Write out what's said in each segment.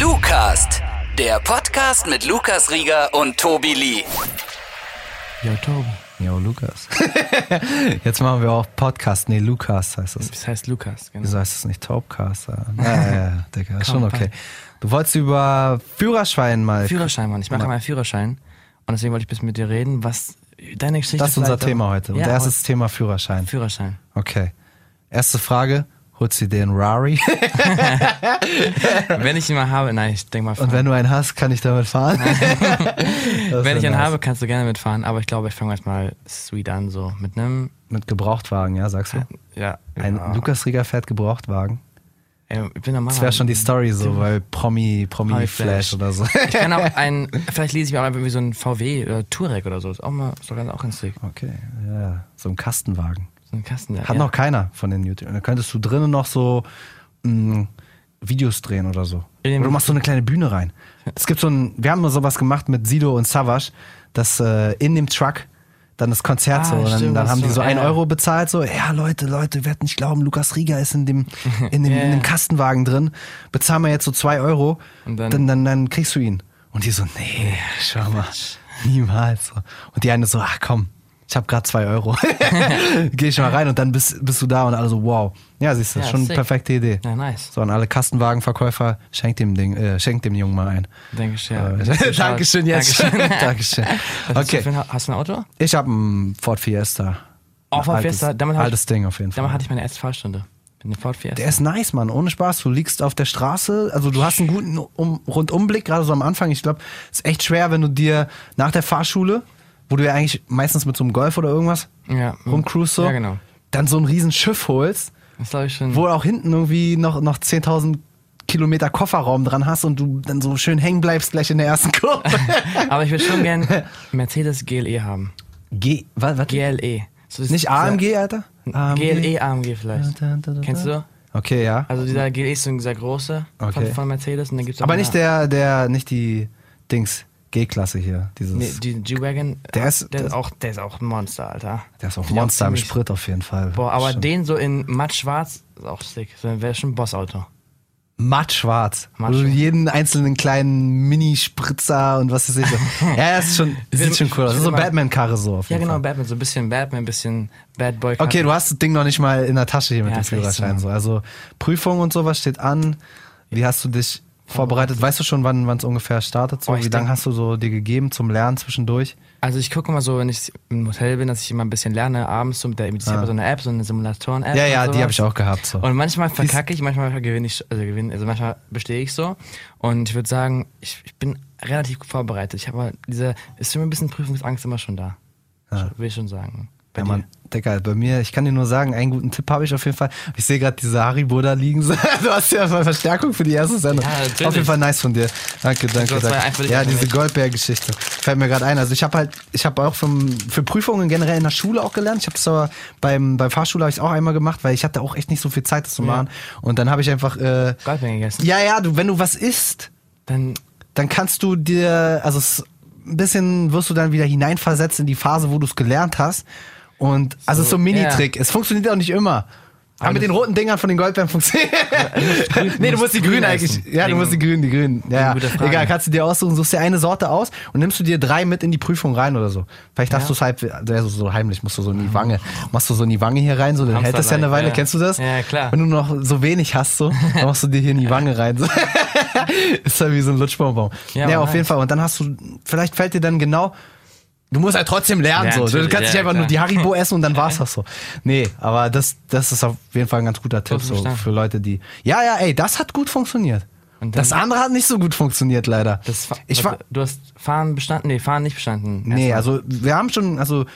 Lucast, der Podcast mit Lukas Rieger und Tobi Lee. Jo, Tobi. Jo, Lukas. Jetzt machen wir auch Podcast. Nee, Lukas heißt das. Das heißt Lukas, genau. Wieso heißt das nicht Topcast? Ja, ja, ja, Digga, ist schon okay. Du wolltest über Führerschein mal. Führerschein, Mann. Ich mache meinen Führerschein. Und deswegen wollte ich ein bisschen mit dir reden, was deine Geschichte Das ist unser Thema heute. Und Ja, erstes Thema Führerschein. Führerschein. Okay. Erste Frage. Holst dir einen Rari? wenn ich ihn mal habe, nein, ich denke mal Und fahren. wenn du einen hast, kann ich damit fahren? Wenn ich einen nice. habe, kannst du gerne mitfahren. Aber ich glaube, ich fange erstmal sweet an, so mit einem, Mit Gebrauchtwagen, ja, sagst du? ja. Ein ja. Lukas Rieger fährt Gebrauchtwagen. Ey, ich bin normal. Das wäre schon die Story so, weil Promi, Promi Promi Flash Flash. oder so. Ich kann auch einen, vielleicht lese ich mir auch einfach wie so ein VW oder Touareg oder so. Ist auch mal, ist doch ganz auch ganz sick. Okay, ja, so ein Kastenwagen. So ein Kasten. Hat ja. noch keiner von den YouTube. Da könntest du drinnen noch so mh, Videos drehen oder so. Oder du machst so eine kleine Bühne rein. Es gibt so ein, wir haben mal sowas gemacht mit Sido und Savage, dass äh, in dem Truck dann das Konzert Ah, so, und dann, stimmt, dann haben die so, ein ja. Euro bezahlt, so, ja Leute, Leute, werdet nicht glauben, Lukas Rieger ist in dem, in dem, Ja, in dem ja. Kastenwagen drin, bezahlen wir jetzt so zwei Euro, Und dann- dann, dann, dann kriegst du ihn. Und die so, nee, schau mal, niemals. So. Und die eine so, ach komm, ich habe gerade zwei Euro. Geh ich mal rein und dann bist, bist du da und alle so, wow. Ja, siehst du, Ja, schon eine sick. perfekte Idee. Ja, nice. So, an alle Kastenwagenverkäufer, schenkt dem Ding, äh, schenkt dem Jungen mal ein. Denke ich, ja. Äh, Dankeschön jetzt. Dankeschön. Dankeschön. Was hast, du Okay, ein, hast du ein Auto? ich habe einen Ford Fiesta. Oh, Ford altes, Fiesta, damit hab ich- altes Ding auf jeden Fall. Damals hatte ich meine erste Fahrstunde. Eine Ford Fiesta. Der ist nice, Mann. Ohne Spaß. Du liegst auf der Straße. Also du hast einen guten um Rundumblick, gerade so am Anfang. Ich glaube, es ist echt schwer, wenn du dir nach der Fahrschule, wo du ja eigentlich meistens mit so einem Golf oder irgendwas ja. rumcruist so, Ja, genau. dann so ein riesen Schiff holst, Das ich schon. wo auch hinten irgendwie noch, noch 10.000 Kilometer Kofferraum dran hast und du dann so schön hängen bleibst gleich in der ersten Kurve. Aber ich würde schon gern Mercedes GLE haben. G, was, was? GLE. So ist Nicht dieser- AMG, Alter? AMG? GLE AMG vielleicht. Da, da, da, Kennst du? Okay, ja. Also dieser GLE ist so ein sehr großer von, Okay. von Mercedes. Und dann gibt's auch Aber nicht der, der, nicht die Dings, G-Klasse hier. Dieses. Nee, die G-Wagon. Der ist- der, ist auch, der ist auch ein Monster, Alter. Der ist auch ich Monster im ziemlich- Sprit auf jeden Fall. Boah, aber Stimmt. den so in matt schwarz ist auch sick. So wäre schon ein Bossauto. Matt schwarz. Matt schwarz. jeden einzelnen kleinen Mini-Spritzer und was weiß ich. So. ja, das ist schon, das sieht schon cool aus. Das ist so Batman-Karre so auf Ja, jeden genau, Fall. Batman. So ein bisschen Batman, ein bisschen Bad Boy. Okay, du hast das Ding noch nicht mal in der Tasche hier mit Ja, dem Führerschein. So. Also Prüfung und sowas steht an. Wie hast du dich vorbereitet? Weißt du schon, wann es ungefähr startet? So? Ich Wie lange hast du so dir gegeben zum Lernen zwischendurch? Also ich gucke mal so, wenn ich im Hotel bin, dass ich immer ein bisschen lerne abends so mit der, ich habe so eine App, so eine Simulatoren-App. Ah. Ja, ja, die habe ich auch gehabt. So. Und manchmal verkacke ich, manchmal gewinne ich, also gewinne, also manchmal bestehe ich so. Und ich würde sagen, ich, ich bin relativ gut vorbereitet. Ich habe diese, ist für mich ein bisschen Prüfungsangst immer schon da. Will ich schon sagen. Bei Ja, dir? Mann, Digga, bei mir, ich kann dir nur sagen, einen guten Tipp habe ich auf jeden Fall. Ich sehe gerade diese Haribo da liegen. du hast ja mal Verstärkung für die erste Sendung. Ja, auf jeden Fall nice von dir. Danke, danke, danke. Ja, diese nicht. Goldberg-Geschichte. Fällt mir gerade ein. Also ich habe halt, ich habe auch vom, für Prüfungen generell in der Schule auch gelernt. Ich habe das aber beim, beim Fahrschule habe ich auch einmal gemacht, weil ich hatte auch echt nicht so viel Zeit, das zu machen. Und dann habe ich einfach, äh, Goldbein gegessen. ja, ja, du, wenn du was isst, Dann, dann kannst du dir, also es, ein bisschen wirst du dann wieder hineinversetzt in die Phase, wo du es gelernt hast. Und also so ein Mini-Trick. Es funktioniert auch nicht immer. Aber mit den roten Dingern von den Goldbeeren funktioniert. nee, du musst die grün grünen eigentlich. Ja, du musst die grünen, die grünen. Ja, ja. Egal, kannst du dir aussuchen, suchst dir eine Sorte aus und nimmst du dir drei mit in die Prüfung rein oder so. Vielleicht darfst Ja. du es halb, also so heimlich, musst du so in die Wange, machst du so in die Wange hier rein, so, dann hält das ja eine Weile. ja. Kennst du das? Ja, klar. Wenn du noch so wenig hast, so, dann machst du dir hier in die Wange rein. So. ist halt wie so ein Lutschbonbon. Ja, Ja, auf nice. jeden Fall. Und dann hast du, vielleicht fällt dir dann genau, du musst halt trotzdem lernen, Ja, so. Du kannst nicht ja, einfach klar. nur die Haribo essen und dann war's das so. Nee, aber das, das ist auf jeden Fall ein ganz guter Tipp, so, für Leute, die, ja, ja, ey, das hat gut funktioniert. Das andere hat nicht so gut funktioniert, leider. ich war, du hast Fahren bestanden? Nee, Fahren nicht bestanden. nee, also, wir haben schon, also,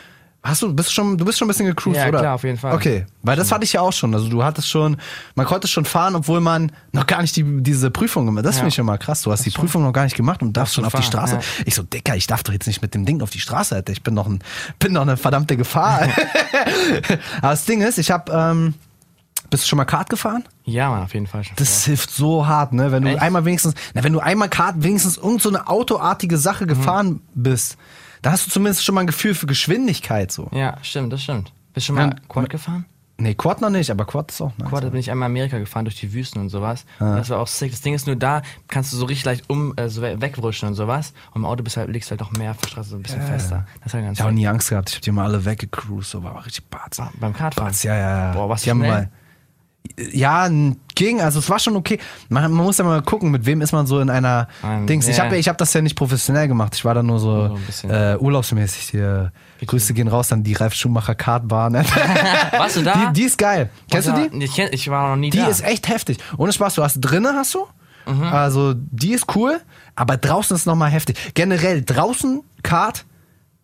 Hast du, bist schon, du bist schon ein bisschen gecruised, Ja, oder? klar, auf jeden Fall. Okay, weil das hatte ich ja auch schon. Also du hattest schon, man konnte schon fahren, obwohl man noch gar nicht die, diese Prüfung gemacht hat. Das Ja. finde ich schon mal krass. Du hast die Prüfung noch gar nicht gemacht und darfst schon auf die fahren, Straße. ja. Ich so, Dicker, ich darf doch jetzt nicht mit dem Ding auf die Straße, Alter. Ich bin doch, ein, bin doch eine verdammte Gefahr. Aber das Ding ist, ich habe, ähm, bist du schon mal Kart gefahren? Ja, Mann, auf jeden Fall schon. Das hilft so hart, ne? Wenn du Echt? einmal wenigstens, na, wenn du einmal Kart, wenigstens irgend so eine autoartige Sache gefahren bist, dann hast du zumindest schon mal ein Gefühl für Geschwindigkeit so. ja, stimmt, das stimmt. Bist du schon mal Ja, Quad gefahren? Nee, Quad noch nicht, aber Quad ist auch nice. Quad, da bin ich einmal in Amerika gefahren durch die Wüsten und sowas. Und das war auch sick. Das Ding ist nur da, kannst du so richtig leicht um, äh, so we- wegrutschen und sowas. Und im Auto bist halt, liegst halt noch mehr auf der Straße so ein bisschen fester. Das ganz Ich habe auch nie Angst gehabt. Ich habe die mal alle weggecruised, so war richtig Barz. Ah, Beim Kartfahren. Barz, ja, ja, ja. Boah, was die haben schnell? mal. Ja, ging, also es war schon okay. Man, man muss ja mal gucken, mit wem ist man so in einer Ähm, Dings. Ich ja. habe ich hab das ja nicht professionell gemacht. Ich war da nur so, So äh, urlaubsmäßig hier. Grüße gehen raus an die Ralf Schumacher Kartbahn. Warst du da? Die, die ist geil. Kennst du die? Ich, ich war noch nie Die da. ist echt heftig. Ohne Spaß, du hast drinnen hast du. Mhm. Also die ist cool, aber draußen ist nochmal heftig. Generell draußen Kart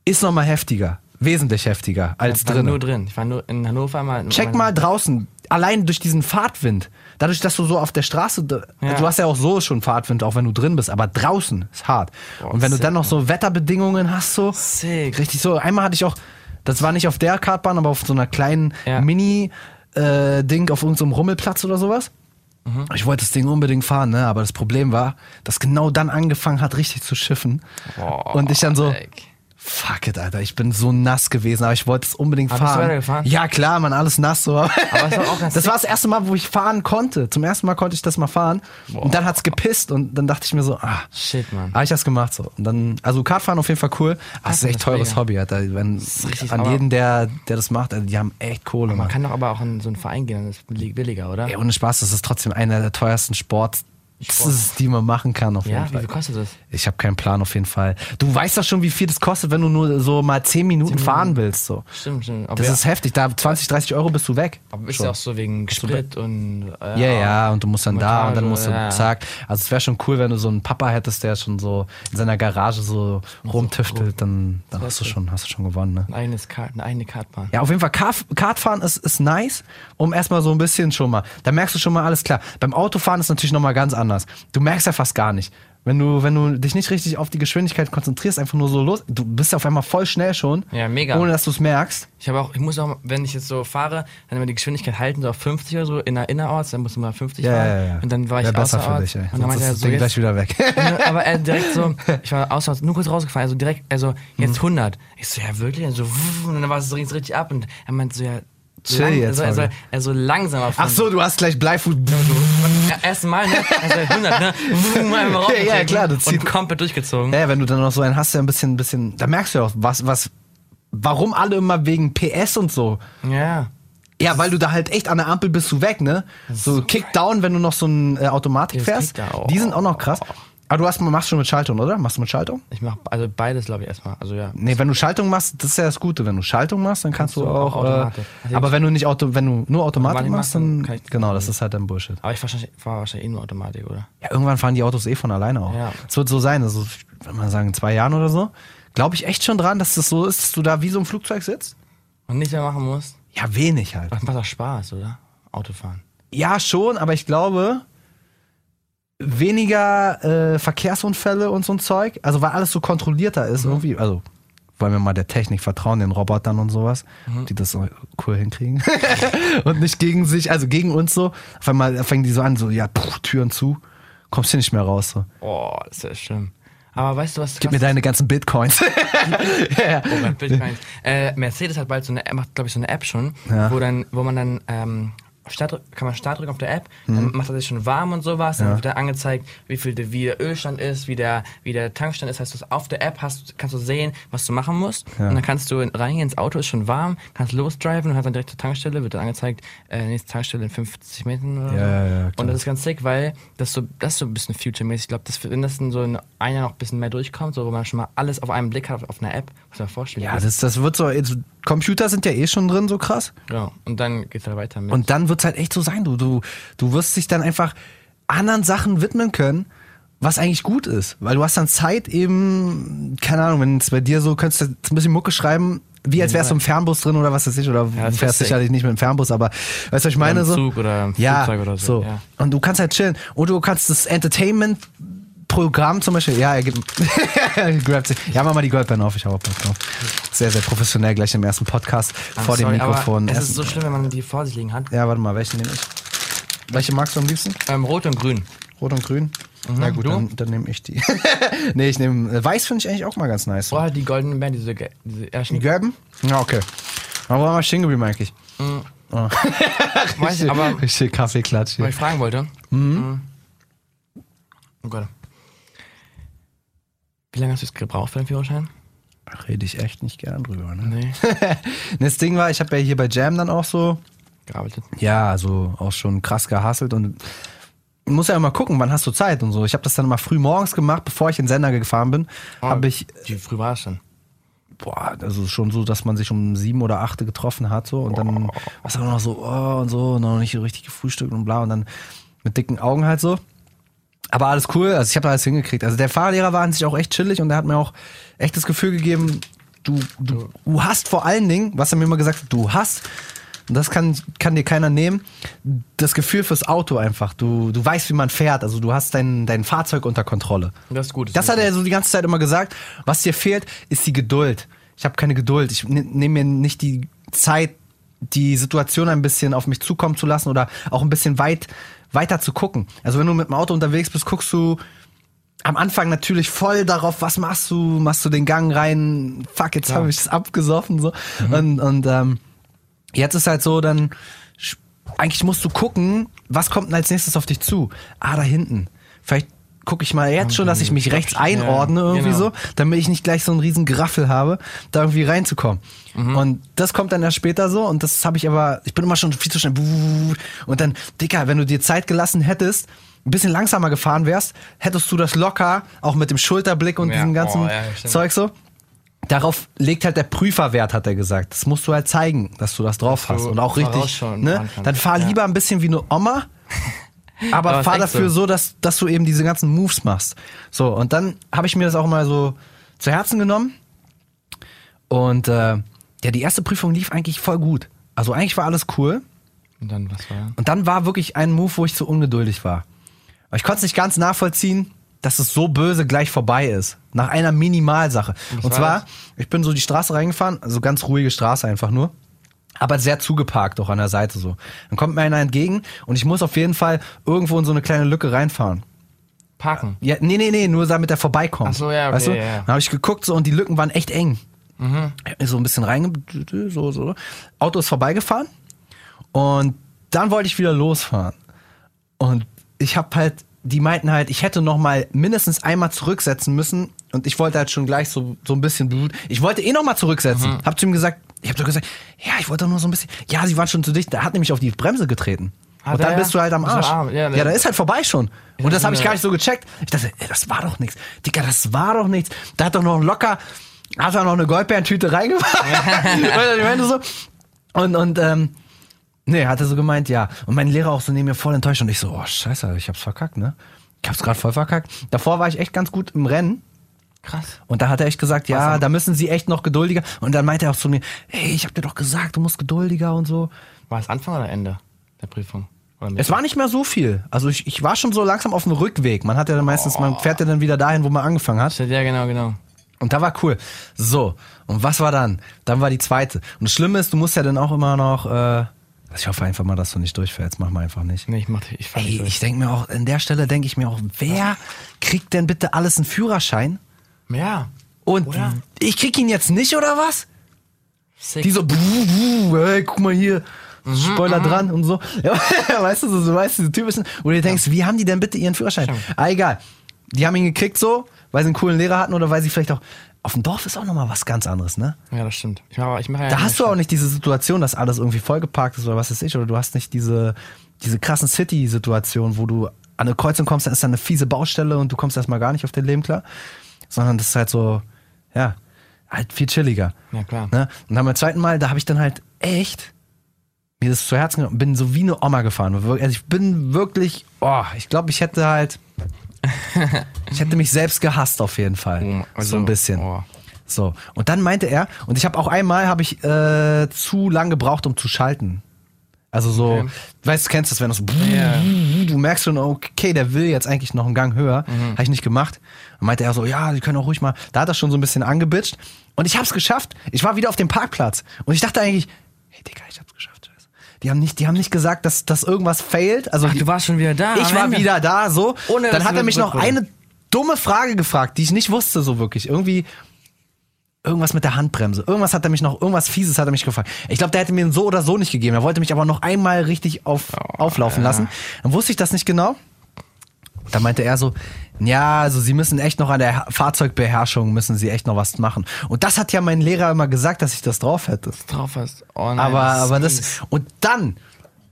ist nochmal heftiger. Wesentlich heftiger als ich war drinnen. nur drin. Ich war nur in Hannover mal. Check mal draußen, allein durch diesen Fahrtwind. Dadurch, dass du so auf der Straße, Ja. du hast ja auch so schon Fahrtwind, auch wenn du drin bist, aber draußen ist hart. Boah, Und wenn du sick, dann noch so Wetterbedingungen hast, so Sick. richtig so. Einmal hatte ich auch, das war nicht auf der Kartbahn, aber auf so einer kleinen Ja. Mini-Ding auf irgendeinem Rummelplatz oder sowas. Mhm. Ich wollte das Ding unbedingt fahren, ne? aber das Problem war, dass genau dann angefangen hat, richtig zu schiffen. Boah, Und ich dann so, Alter. Fuck it, Alter, ich bin so nass gewesen, aber ich wollte es unbedingt Aber bist du fahren. weitergefahren? Ja, klar, man, alles nass so. Aber es war auch ganz das war das erste Mal, wo ich fahren konnte. Zum ersten Mal konnte ich das mal fahren. Und dann hat's gepisst und dann dachte ich mir so, ah, Shit, Mann. habe ich das gemacht so. Und dann, also Kartfahren auf jeden Fall cool. Ah, es ist echt teures mega. Hobby, Alter. Wenn, richtig, an jeden, der, der das macht, also die haben echt Kohle, Man kann doch aber auch in so einen Verein gehen, dann ist es billig- billiger, oder? Ey, ohne Spaß, das ist trotzdem einer der teuersten Sports, Sport. die man machen kann auf jeden Ja, wie Fall. viel kostet das? Ich habe keinen Plan auf jeden Fall. Du weißt doch schon, wie viel das kostet, wenn du nur so mal 10 Minuten fahren willst. So. Stimmt, stimmt. Aber Das ja, ist heftig. Da 20, 30 Euro bist du weg. aber ist ja auch so wegen Sprit und. Äh, Ja, ja, und du musst dann da und dann Montage, musst du ja. zack. Also es wäre schon cool, wenn du so einen Papa hättest, der schon so in seiner Garage so rumtüftelt, dann, dann hast du schon, hast du schon gewonnen, ne? Ein eigenes Kart, eine eigene Kartbahn. Ja, auf jeden Fall, Kar Kartfahren ist, ist nice, um erstmal so ein bisschen schon mal, da merkst du schon mal alles klar. Beim Autofahren ist natürlich nochmal ganz anders. Du merkst ja fast gar nicht. Wenn du, wenn du dich nicht richtig auf die Geschwindigkeit konzentrierst, einfach nur so los, du bist ja auf einmal voll schnell schon. Ja, mega. Ohne dass du es merkst. Ich habe auch, ich muss auch, wenn ich jetzt so fahre, dann immer die Geschwindigkeit halten, so auf 50 oder so, in der innerorts, dann muss ich mal 50 Ja, fahren. ja, ja. Und dann war ich besser für dich, ey. Und dann meinte er so, Ding jetzt, gleich wieder weg. Aber er direkt so, ich war außerorts nur kurz rausgefahren, also direkt, also jetzt Mhm. 100. Ich so, ja wirklich? Und, so, wuff, und dann war es so richtig, richtig ab und er meinte so, ja, Chill lang, jetzt, also, er, so, Fabi. er so langsamer Ach so, du hast gleich Bleifuß. Ja, Erstmal, ne? Also 100, ne? Wumm, einmal Ja, ja, rausgetreten klar, das zieht- Und komplett durchgezogen. Ja, wenn du dann noch so einen hast, der ein bisschen, bisschen, da merkst du ja auch, was, was, warum alle immer wegen PS und so. Ja. Ja, weil du da halt echt an der Ampel bist du weg, ne? So Kickdown, wenn du noch so ein äh, Automatik fährst. Die sind auch noch krass. Aber du hast, machst schon mit Schaltung, oder? Machst du mit Schaltung? Ich mach also beides, glaube ich, erstmal. Also ja. Nee, wenn du Schaltung machst, das ist ja das Gute. Wenn du Schaltung machst, dann kannst, Kannst du auch. auch äh, Automatik. Also aber wenn du nicht Auto, wenn du nur Automatik machst, dann dann kann ich- genau, das ist halt dann Bullshit. Aber ich fahre wahrscheinlich, fahr wahrscheinlich eh nur Automatik, oder? Ja, irgendwann fahren die Autos eh von alleine auch. Ja. Es wird so sein, also wenn man sagen in zwei Jahren oder so, glaube ich echt schon dran, dass das so ist, dass du da wie so ein Flugzeug sitzt. Und nichts mehr machen musst. Ja, wenig halt. Das macht doch Spaß, oder? Autofahren. Ja, schon, aber ich glaube, weniger äh, Verkehrsunfälle und so ein Zeug. Also weil alles so kontrollierter ist Mhm. irgendwie. Also wollen wir mal der Technik vertrauen, den Robotern und sowas, Mhm. die das so cool hinkriegen. und nicht gegen sich, also gegen uns so. Auf einmal fangen die so an, so, ja, puh, Türen zu, kommst hier nicht mehr raus. So. Oh, das ist ja schlimm. Aber weißt du, was Gib mir deine ganzen Bitcoins. ja. Oh Bitcoins. äh, Mercedes hat bald so eine, macht glaube ich so eine App schon, Ja. wo dann, wo man dann ähm, Start, kann man Start drücken auf der App, Mhm. dann macht er sich schon warm und sowas, dann wird da angezeigt, wie viel der, wie der Ölstand ist, wie der, wie der Tankstand ist. Heißt, du auf der App hast, kannst du sehen, was du machen musst. Ja. Und dann kannst du in- reingehen ins Auto, ist schon warm, kannst losdriven und hast dann direkt zur Tankstelle, wird dann angezeigt, äh, nächste Tankstelle in 50 Metern oder Ja, so. ja, ja. Und das ist ganz sick, weil das so, das ist so ein bisschen future-mäßig. Ich glaube, das, wenn das in so in ein Jahr noch ein bisschen mehr durchkommt, so wo man schon mal alles auf einen Blick hat auf, auf einer App, muss man vorstellen. ja, das, das wird so, jetzt, Computer sind ja eh schon drin, so krass. Ja, und dann geht's halt weiter mit. Und dann wird's halt echt so sein, du, du, du wirst dich dann einfach anderen Sachen widmen können, was eigentlich gut ist. Weil du hast dann Zeit eben, keine Ahnung, wenn es bei dir so, könntest du ein bisschen Mucke schreiben, wie als wärst du im Fernbus drin oder was weiß ich, oder Ja, fährst sicherlich nicht mit dem Fernbus, aber weißt du, was ich meine? im so? Zug oder im ja, Flugzeug oder so, ja. Und du kannst halt chillen. Und du kannst das Entertainment Programm zum Beispiel, ja, er gibt, grabt sich. Ja, mach mal die Goldband auf, ich hau Bock drauf. Sehr, sehr professionell gleich im ersten Podcast Ah, vor dem sorry, Mikrofon. Aber es ist so schlimm, wenn man die vor sich liegen hat. ja, warte mal, welchen nehme ich? Welche magst du am liebsten? Ähm, Rot und Grün. Rot und Grün? Na gut, du? dann, dann nehme ich die. nee, ich nehme äh, Weiß finde ich eigentlich auch mal ganz nice. Vorher die goldenen Bären, diese, diese Die ersten. gelben? Ja, okay. Aber wo waren wir stehen geblieben eigentlich? Weißt du, aber Richtig Kaffeeklatsch was hier. ich fragen wollte. Mhm. Oh Gott. Wie lange hast du es gebraucht für den Führerschein? Rede ich echt nicht gern drüber, ne? Nee. Das Ding war, ich habe ja hier bei Jam dann auch so, Gearbeitet. ja, also auch schon krass gehasselt und muss ja immer gucken, wann hast du Zeit und so. Ich habe das dann immer früh morgens gemacht, bevor ich in den Sender gefahren bin, habe ich Wie früh war es denn? boah, also schon so, dass man sich um sieben oder acht getroffen hat so und dann war es auch noch so oh, und so und noch nicht so richtig gefrühstückt und bla und dann mit dicken Augen halt so. Aber alles cool, also ich habe da alles hingekriegt. Also der Fahrlehrer war an sich auch echt chillig und der hat mir auch echt das Gefühl gegeben, du, du, du hast vor allen Dingen, was er mir immer gesagt hat, du hast, und das kann, kann dir keiner nehmen, das Gefühl fürs Auto einfach. Du, du weißt, wie man fährt, also du hast dein, dein Fahrzeug unter Kontrolle. Das ist gut. Das hat er so die ganze Zeit immer gesagt. Was dir fehlt, ist die Geduld. Ich habe keine Geduld. Ich ne- nehme mir nicht die Zeit, die Situation ein bisschen auf mich zukommen zu lassen oder auch ein bisschen weit weiter zu gucken. Also wenn du mit dem Auto unterwegs bist, guckst du am Anfang natürlich voll darauf, was machst du? Machst du den Gang rein? Fuck, jetzt Klar. habe ich es abgesoffen so. Und, und ähm, jetzt ist halt so, dann eigentlich musst du gucken, was kommt denn als nächstes auf dich zu? Ah, da hinten. Vielleicht gucke ich mal jetzt schon, dass ich mich rechts einordne irgendwie genau. so, damit ich nicht gleich so einen riesen Graffel habe, da irgendwie reinzukommen. Mhm. Und das kommt dann erst später so und das habe ich aber, ich bin immer schon viel zu schnell. Und dann, Dicker, wenn du dir Zeit gelassen hättest, ein bisschen langsamer gefahren wärst, hättest du das locker, auch mit dem Schulterblick und Ja, diesem ganzen oh, ja. Zeug so. Darauf legt halt der Prüferwert, hat er gesagt. Das musst du halt zeigen, dass du das drauf hast. Und auch richtig. Ne? Dann fahr lieber ein bisschen wie eine Oma, aber, Aber fahr dafür so. dass, dass du eben diese ganzen Moves machst. So, und dann habe ich mir das auch mal so zu Herzen genommen. Und äh, ja, die erste Prüfung lief eigentlich voll gut. Also eigentlich war alles cool. Und dann, was war? Und dann war wirklich ein Move, wo ich zu ungeduldig war. Aber ich konnte es nicht ganz nachvollziehen, dass es so böse gleich vorbei ist. Nach einer Minimalsache. was Und war zwar, das? ich bin so die Straße reingefahren, also ganz ruhige Straße einfach nur. Aber sehr zugeparkt auch an der Seite so. Dann kommt mir einer entgegen und ich muss auf jeden Fall irgendwo in so eine kleine Lücke reinfahren. Parken. Ja, nee, nee, nee, nur damit er vorbeikommt. Ach so, ja, okay, weißt du? ja, ja. Dann habe ich geguckt so und die Lücken waren echt eng. Mhm. So ein bisschen reinge... So, so. Auto ist vorbeigefahren und dann wollte ich wieder losfahren. Und ich habe halt, die meinten halt, ich hätte noch mal mindestens einmal zurücksetzen müssen und ich wollte halt schon gleich so, so ein bisschen. Ich wollte eh noch mal zurücksetzen. Mhm. Hab zu ihm gesagt, ich habe doch gesagt, ja, ich wollte doch nur so ein bisschen. Ja, sie waren schon zu dicht. Der hat nämlich auf die Bremse getreten. Hat und dann er? bist du halt am Arsch. arm? Ja, Ja, da ist halt vorbei schon. Und das habe ich gar nicht so gecheckt. Ich dachte, ey, das war doch nichts. Dicker, das war doch nichts. Da hat doch noch locker, hat er noch eine Goldbeerentüte reingemacht. Ich meine so. Und, und, ähm, nee, hat er so gemeint, ja. Und mein Lehrer auch so neben mir voll enttäuscht und ich so, oh, scheiße, ich hab's verkackt, ne? Ich hab's gerade voll verkackt. Davor war ich echt ganz gut im Rennen. Krass. Und da hat er echt gesagt, ja, da müssen sie echt noch geduldiger. Und dann meinte er auch zu mir, hey, ich hab dir doch gesagt, du musst geduldiger und so. War es Anfang oder Ende der Prüfung? Es war nicht mehr so viel. Also ich, ich war schon so langsam auf dem Rückweg. Man hat ja dann meistens, man fährt ja dann wieder dahin, wo man angefangen hat. Ja, genau, genau. Und da war cool. So, und was war dann? Dann war die zweite. Und das Schlimme ist, du musst ja dann auch immer noch, äh, ich hoffe einfach mal, dass du nicht durchfällst. Mach mal einfach nicht. Nee, ich mach ich nicht durch. ich denke mir auch, an der Stelle denke ich mir auch, wer kriegt denn bitte alles einen Führerschein? Ja. Und Oder? ich krieg ihn jetzt nicht, oder was? Sick. Die so, buh, buh, hey, guck mal hier, Mhm, Spoiler dran und so. Ja, weißt du, so, weißt du, diese typischen, wo du dir denkst, wie haben die denn bitte ihren Führerschein? Ah, egal. Die haben ihn gekriegt so, weil sie einen coolen Lehrer hatten oder weil sie vielleicht auch, auf dem Dorf ist auch nochmal was ganz anderes, ne? ja, das stimmt. Ich mach, ich mach ja Da hast du auch nicht diese Situation, dass alles irgendwie vollgeparkt ist oder was weiß ich, oder du hast nicht diese, diese krassen City-Situation, wo du an eine Kreuzung kommst, dann ist da eine fiese Baustelle und du kommst erstmal gar nicht auf dein Leben klar, sondern das ist halt so, ja, halt viel chilliger. Ja, klar. Ne? Und dann beim zweiten Mal, da habe ich dann halt echt mir das zu Herzen genommen, bin so wie eine Oma gefahren. Also ich bin wirklich, oh, ich glaube, ich hätte halt, ich hätte mich selbst gehasst auf jeden Fall. Also, so ein bisschen. oh. So, und dann meinte er, und ich habe auch einmal habe ich äh, zu lang gebraucht, um zu schalten. Also so, Okay. weißt du, kennst das, wenn das so, Ja. du merkst schon, okay, der will jetzt eigentlich noch einen Gang höher. Mhm. Habe ich nicht gemacht. Und meinte er so, ja, die können auch ruhig mal. Da hat er schon so ein bisschen angebitscht. Und ich habe es geschafft. Ich war wieder auf dem Parkplatz. Und ich dachte eigentlich, hey Digga, ich hab's geschafft. Scheiße. Die haben nicht, die haben nicht gesagt, dass, dass irgendwas failt. Also Ach, du warst schon wieder da. ich war Ende. wieder da, so. Ohne, Dann hat er mich noch eine dumme Frage gefragt, die ich nicht wusste so wirklich. Irgendwie, Irgendwas mit der Handbremse. Irgendwas hat er mich noch, irgendwas Fieses hat er mich gefragt. Ich glaube, der hätte mir so oder so nicht gegeben. Er wollte mich aber noch einmal richtig auf, auflaufen lassen. Dann wusste ich das nicht genau. Da meinte er so, ja, also sie müssen echt noch an der Fahrzeugbeherrschung, müssen sie echt noch was machen. Und das hat ja mein Lehrer immer gesagt, dass ich das drauf hätte. Drauf hast. Oh nein, Aber, ist aber das, und dann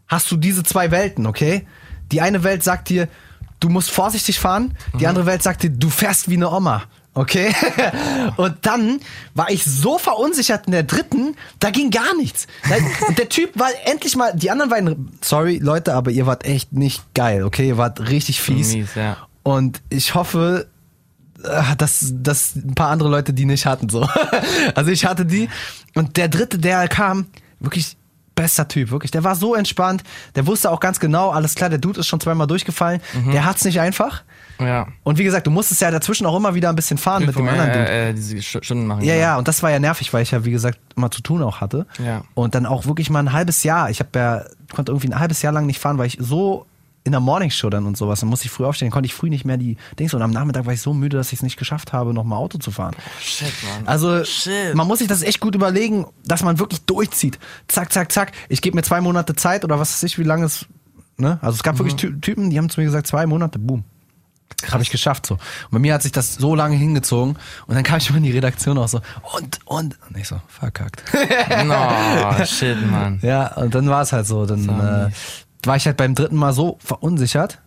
hast du diese zwei Welten, okay? Die eine Welt sagt dir, du musst vorsichtig fahren. Mhm. Die andere Welt sagt dir, du fährst wie eine Oma. Okay? Und dann war ich so verunsichert in der dritten, da ging gar nichts. Der Typ war endlich mal, die anderen waren, sorry Leute, aber ihr wart echt nicht geil, okay? Ihr wart richtig fies. Mies, ja. Und ich hoffe, äh, dass, dass ein paar andere Leute die nicht hatten. So. Also ich hatte die. Und der dritte, der kam, wirklich bester Typ, wirklich. Der war so entspannt. Der wusste auch ganz genau, alles klar, der Dude ist schon zweimal durchgefallen. Mhm. Der hat's nicht einfach. Ja. Und wie gesagt, du musstest ja dazwischen auch immer wieder ein bisschen fahren mit dem anderen Dude. äh, äh, diese Stunden machen. Ja, genau. ja, und das war ja nervig, weil ich ja, wie gesagt, immer zu tun auch hatte. Ja. Und dann auch wirklich mal ein halbes Jahr. Ich habe ja, konnte irgendwie ein halbes Jahr lang nicht fahren, weil ich so in der Morningshow dann und sowas, dann musste ich früh aufstehen, dann konnte ich früh nicht mehr die Dings und am Nachmittag war ich so müde, dass ich es nicht geschafft habe, nochmal Auto zu fahren. Shit, Mann. Also Shit. man muss sich das echt gut überlegen, dass man wirklich durchzieht. Zack, zack, zack. Ich gebe mir zwei Monate Zeit oder was weiß ich, wie lange es. Ne? Also es gab wirklich Ty Typen, die haben zu mir gesagt, zwei Monate, boom. Habe ich geschafft so. Und bei mir hat sich das so lange hingezogen und dann kam ich immer in die Redaktion auch so und und und ich so verkackt. No, shit, Mann. ja, und dann war es halt so. Dann äh, war ich halt beim dritten Mal so verunsichert.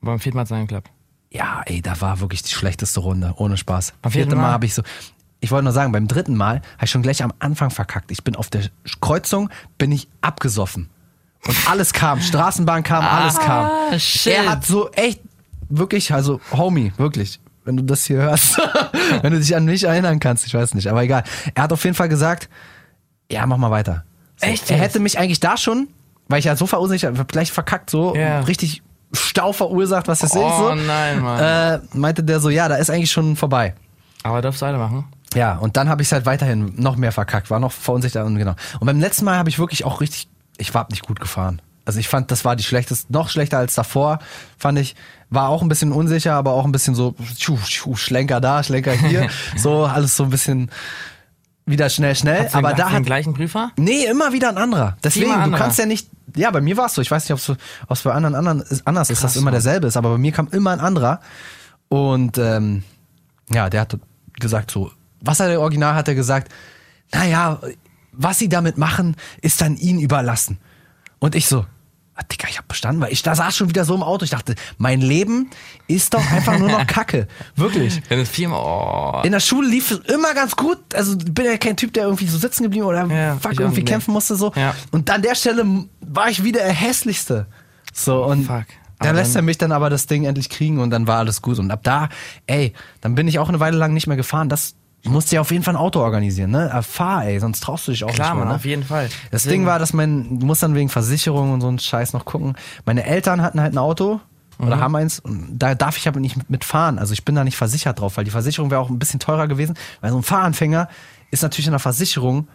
Beim vierten Mal hat es geklappt. Ja, ey, da war wirklich die schlechteste Runde, ohne Spaß. Beim vierten vierten Mal Mal? habe ich so. Ich wollte nur sagen, beim dritten Mal habe ich schon gleich am Anfang verkackt. Ich bin auf der Kreuzung, bin ich abgesoffen. Und alles kam, Straßenbahn kam, alles kam. shit. Er hat so echt, wirklich, also Homie, wirklich, wenn du das hier hörst, wenn du dich an mich erinnern kannst, ich weiß nicht, aber egal. Er hat auf jeden Fall gesagt, ja, mach mal weiter. So, Echt Er hätte mich eigentlich da schon, weil ich ja so verunsichert, gleich verkackt, so Ja. richtig Stau verursacht, was das ist. Oh So. nein, Mann. Äh, meinte der so, ja, da ist eigentlich schon vorbei. Aber darfst du weitermachen? Ja, und dann habe ich es halt weiterhin noch mehr verkackt, war noch verunsichert und genau. Und beim letzten Mal habe ich wirklich auch richtig, ich war nicht gut gefahren. Also ich fand, das war die schlechteste, noch schlechter als davor, fand ich. War auch ein bisschen unsicher, aber auch ein bisschen so, tschu, tschu, Schlenker da, Schlenker hier. so, alles so ein bisschen wieder schnell, schnell. Hat's den, aber hat's da den hat, gleichen Prüfer? Nee, immer wieder ein anderer. Deswegen, Immer du anderer. kannst ja nicht. Ja, bei mir war es so. Ich weiß nicht, ob es bei anderen, anderen ist, anders ist, dass immer derselbe ist, aber bei mir kam immer ein anderer. Und ähm, ja, der hat gesagt so, was er der Original hat er gesagt, naja, was sie damit machen, ist dann ihnen überlassen. Und ich so, ah, Digga, ich hab bestanden, weil ich da saß schon wieder so im Auto. Ich dachte, mein Leben ist doch einfach nur noch Kacke. Wirklich. Wenn es viermal. Oh. In der Schule lief es immer ganz gut. Also ich bin ja kein Typ, der irgendwie so sitzen geblieben oder Ja, fuck, irgendwie nicht. kämpfen musste so. Ja. Und an der Stelle war ich wieder der hässlichste. So und Fuck. da lässt er mich dann aber das Ding endlich kriegen und dann war alles gut. Und ab da, ey, dann bin ich auch eine Weile lang nicht mehr gefahren. Das musste ja auf jeden Fall ein Auto organisieren, ne? Äh, Fahr, ey, sonst traust du dich auch Klar, nicht mehr. Mann, ne? auf jeden Fall. Das Deswegen- Ding war, dass mein, du musst dann wegen Versicherung und so einen Scheiß noch gucken. Meine Eltern hatten halt ein Auto Mhm. oder haben eins und da darf ich aber nicht mitfahren. Also ich bin da nicht versichert drauf, weil die Versicherung wäre auch ein bisschen teurer gewesen. Weil so ein Fahranfänger ist natürlich in der Versicherung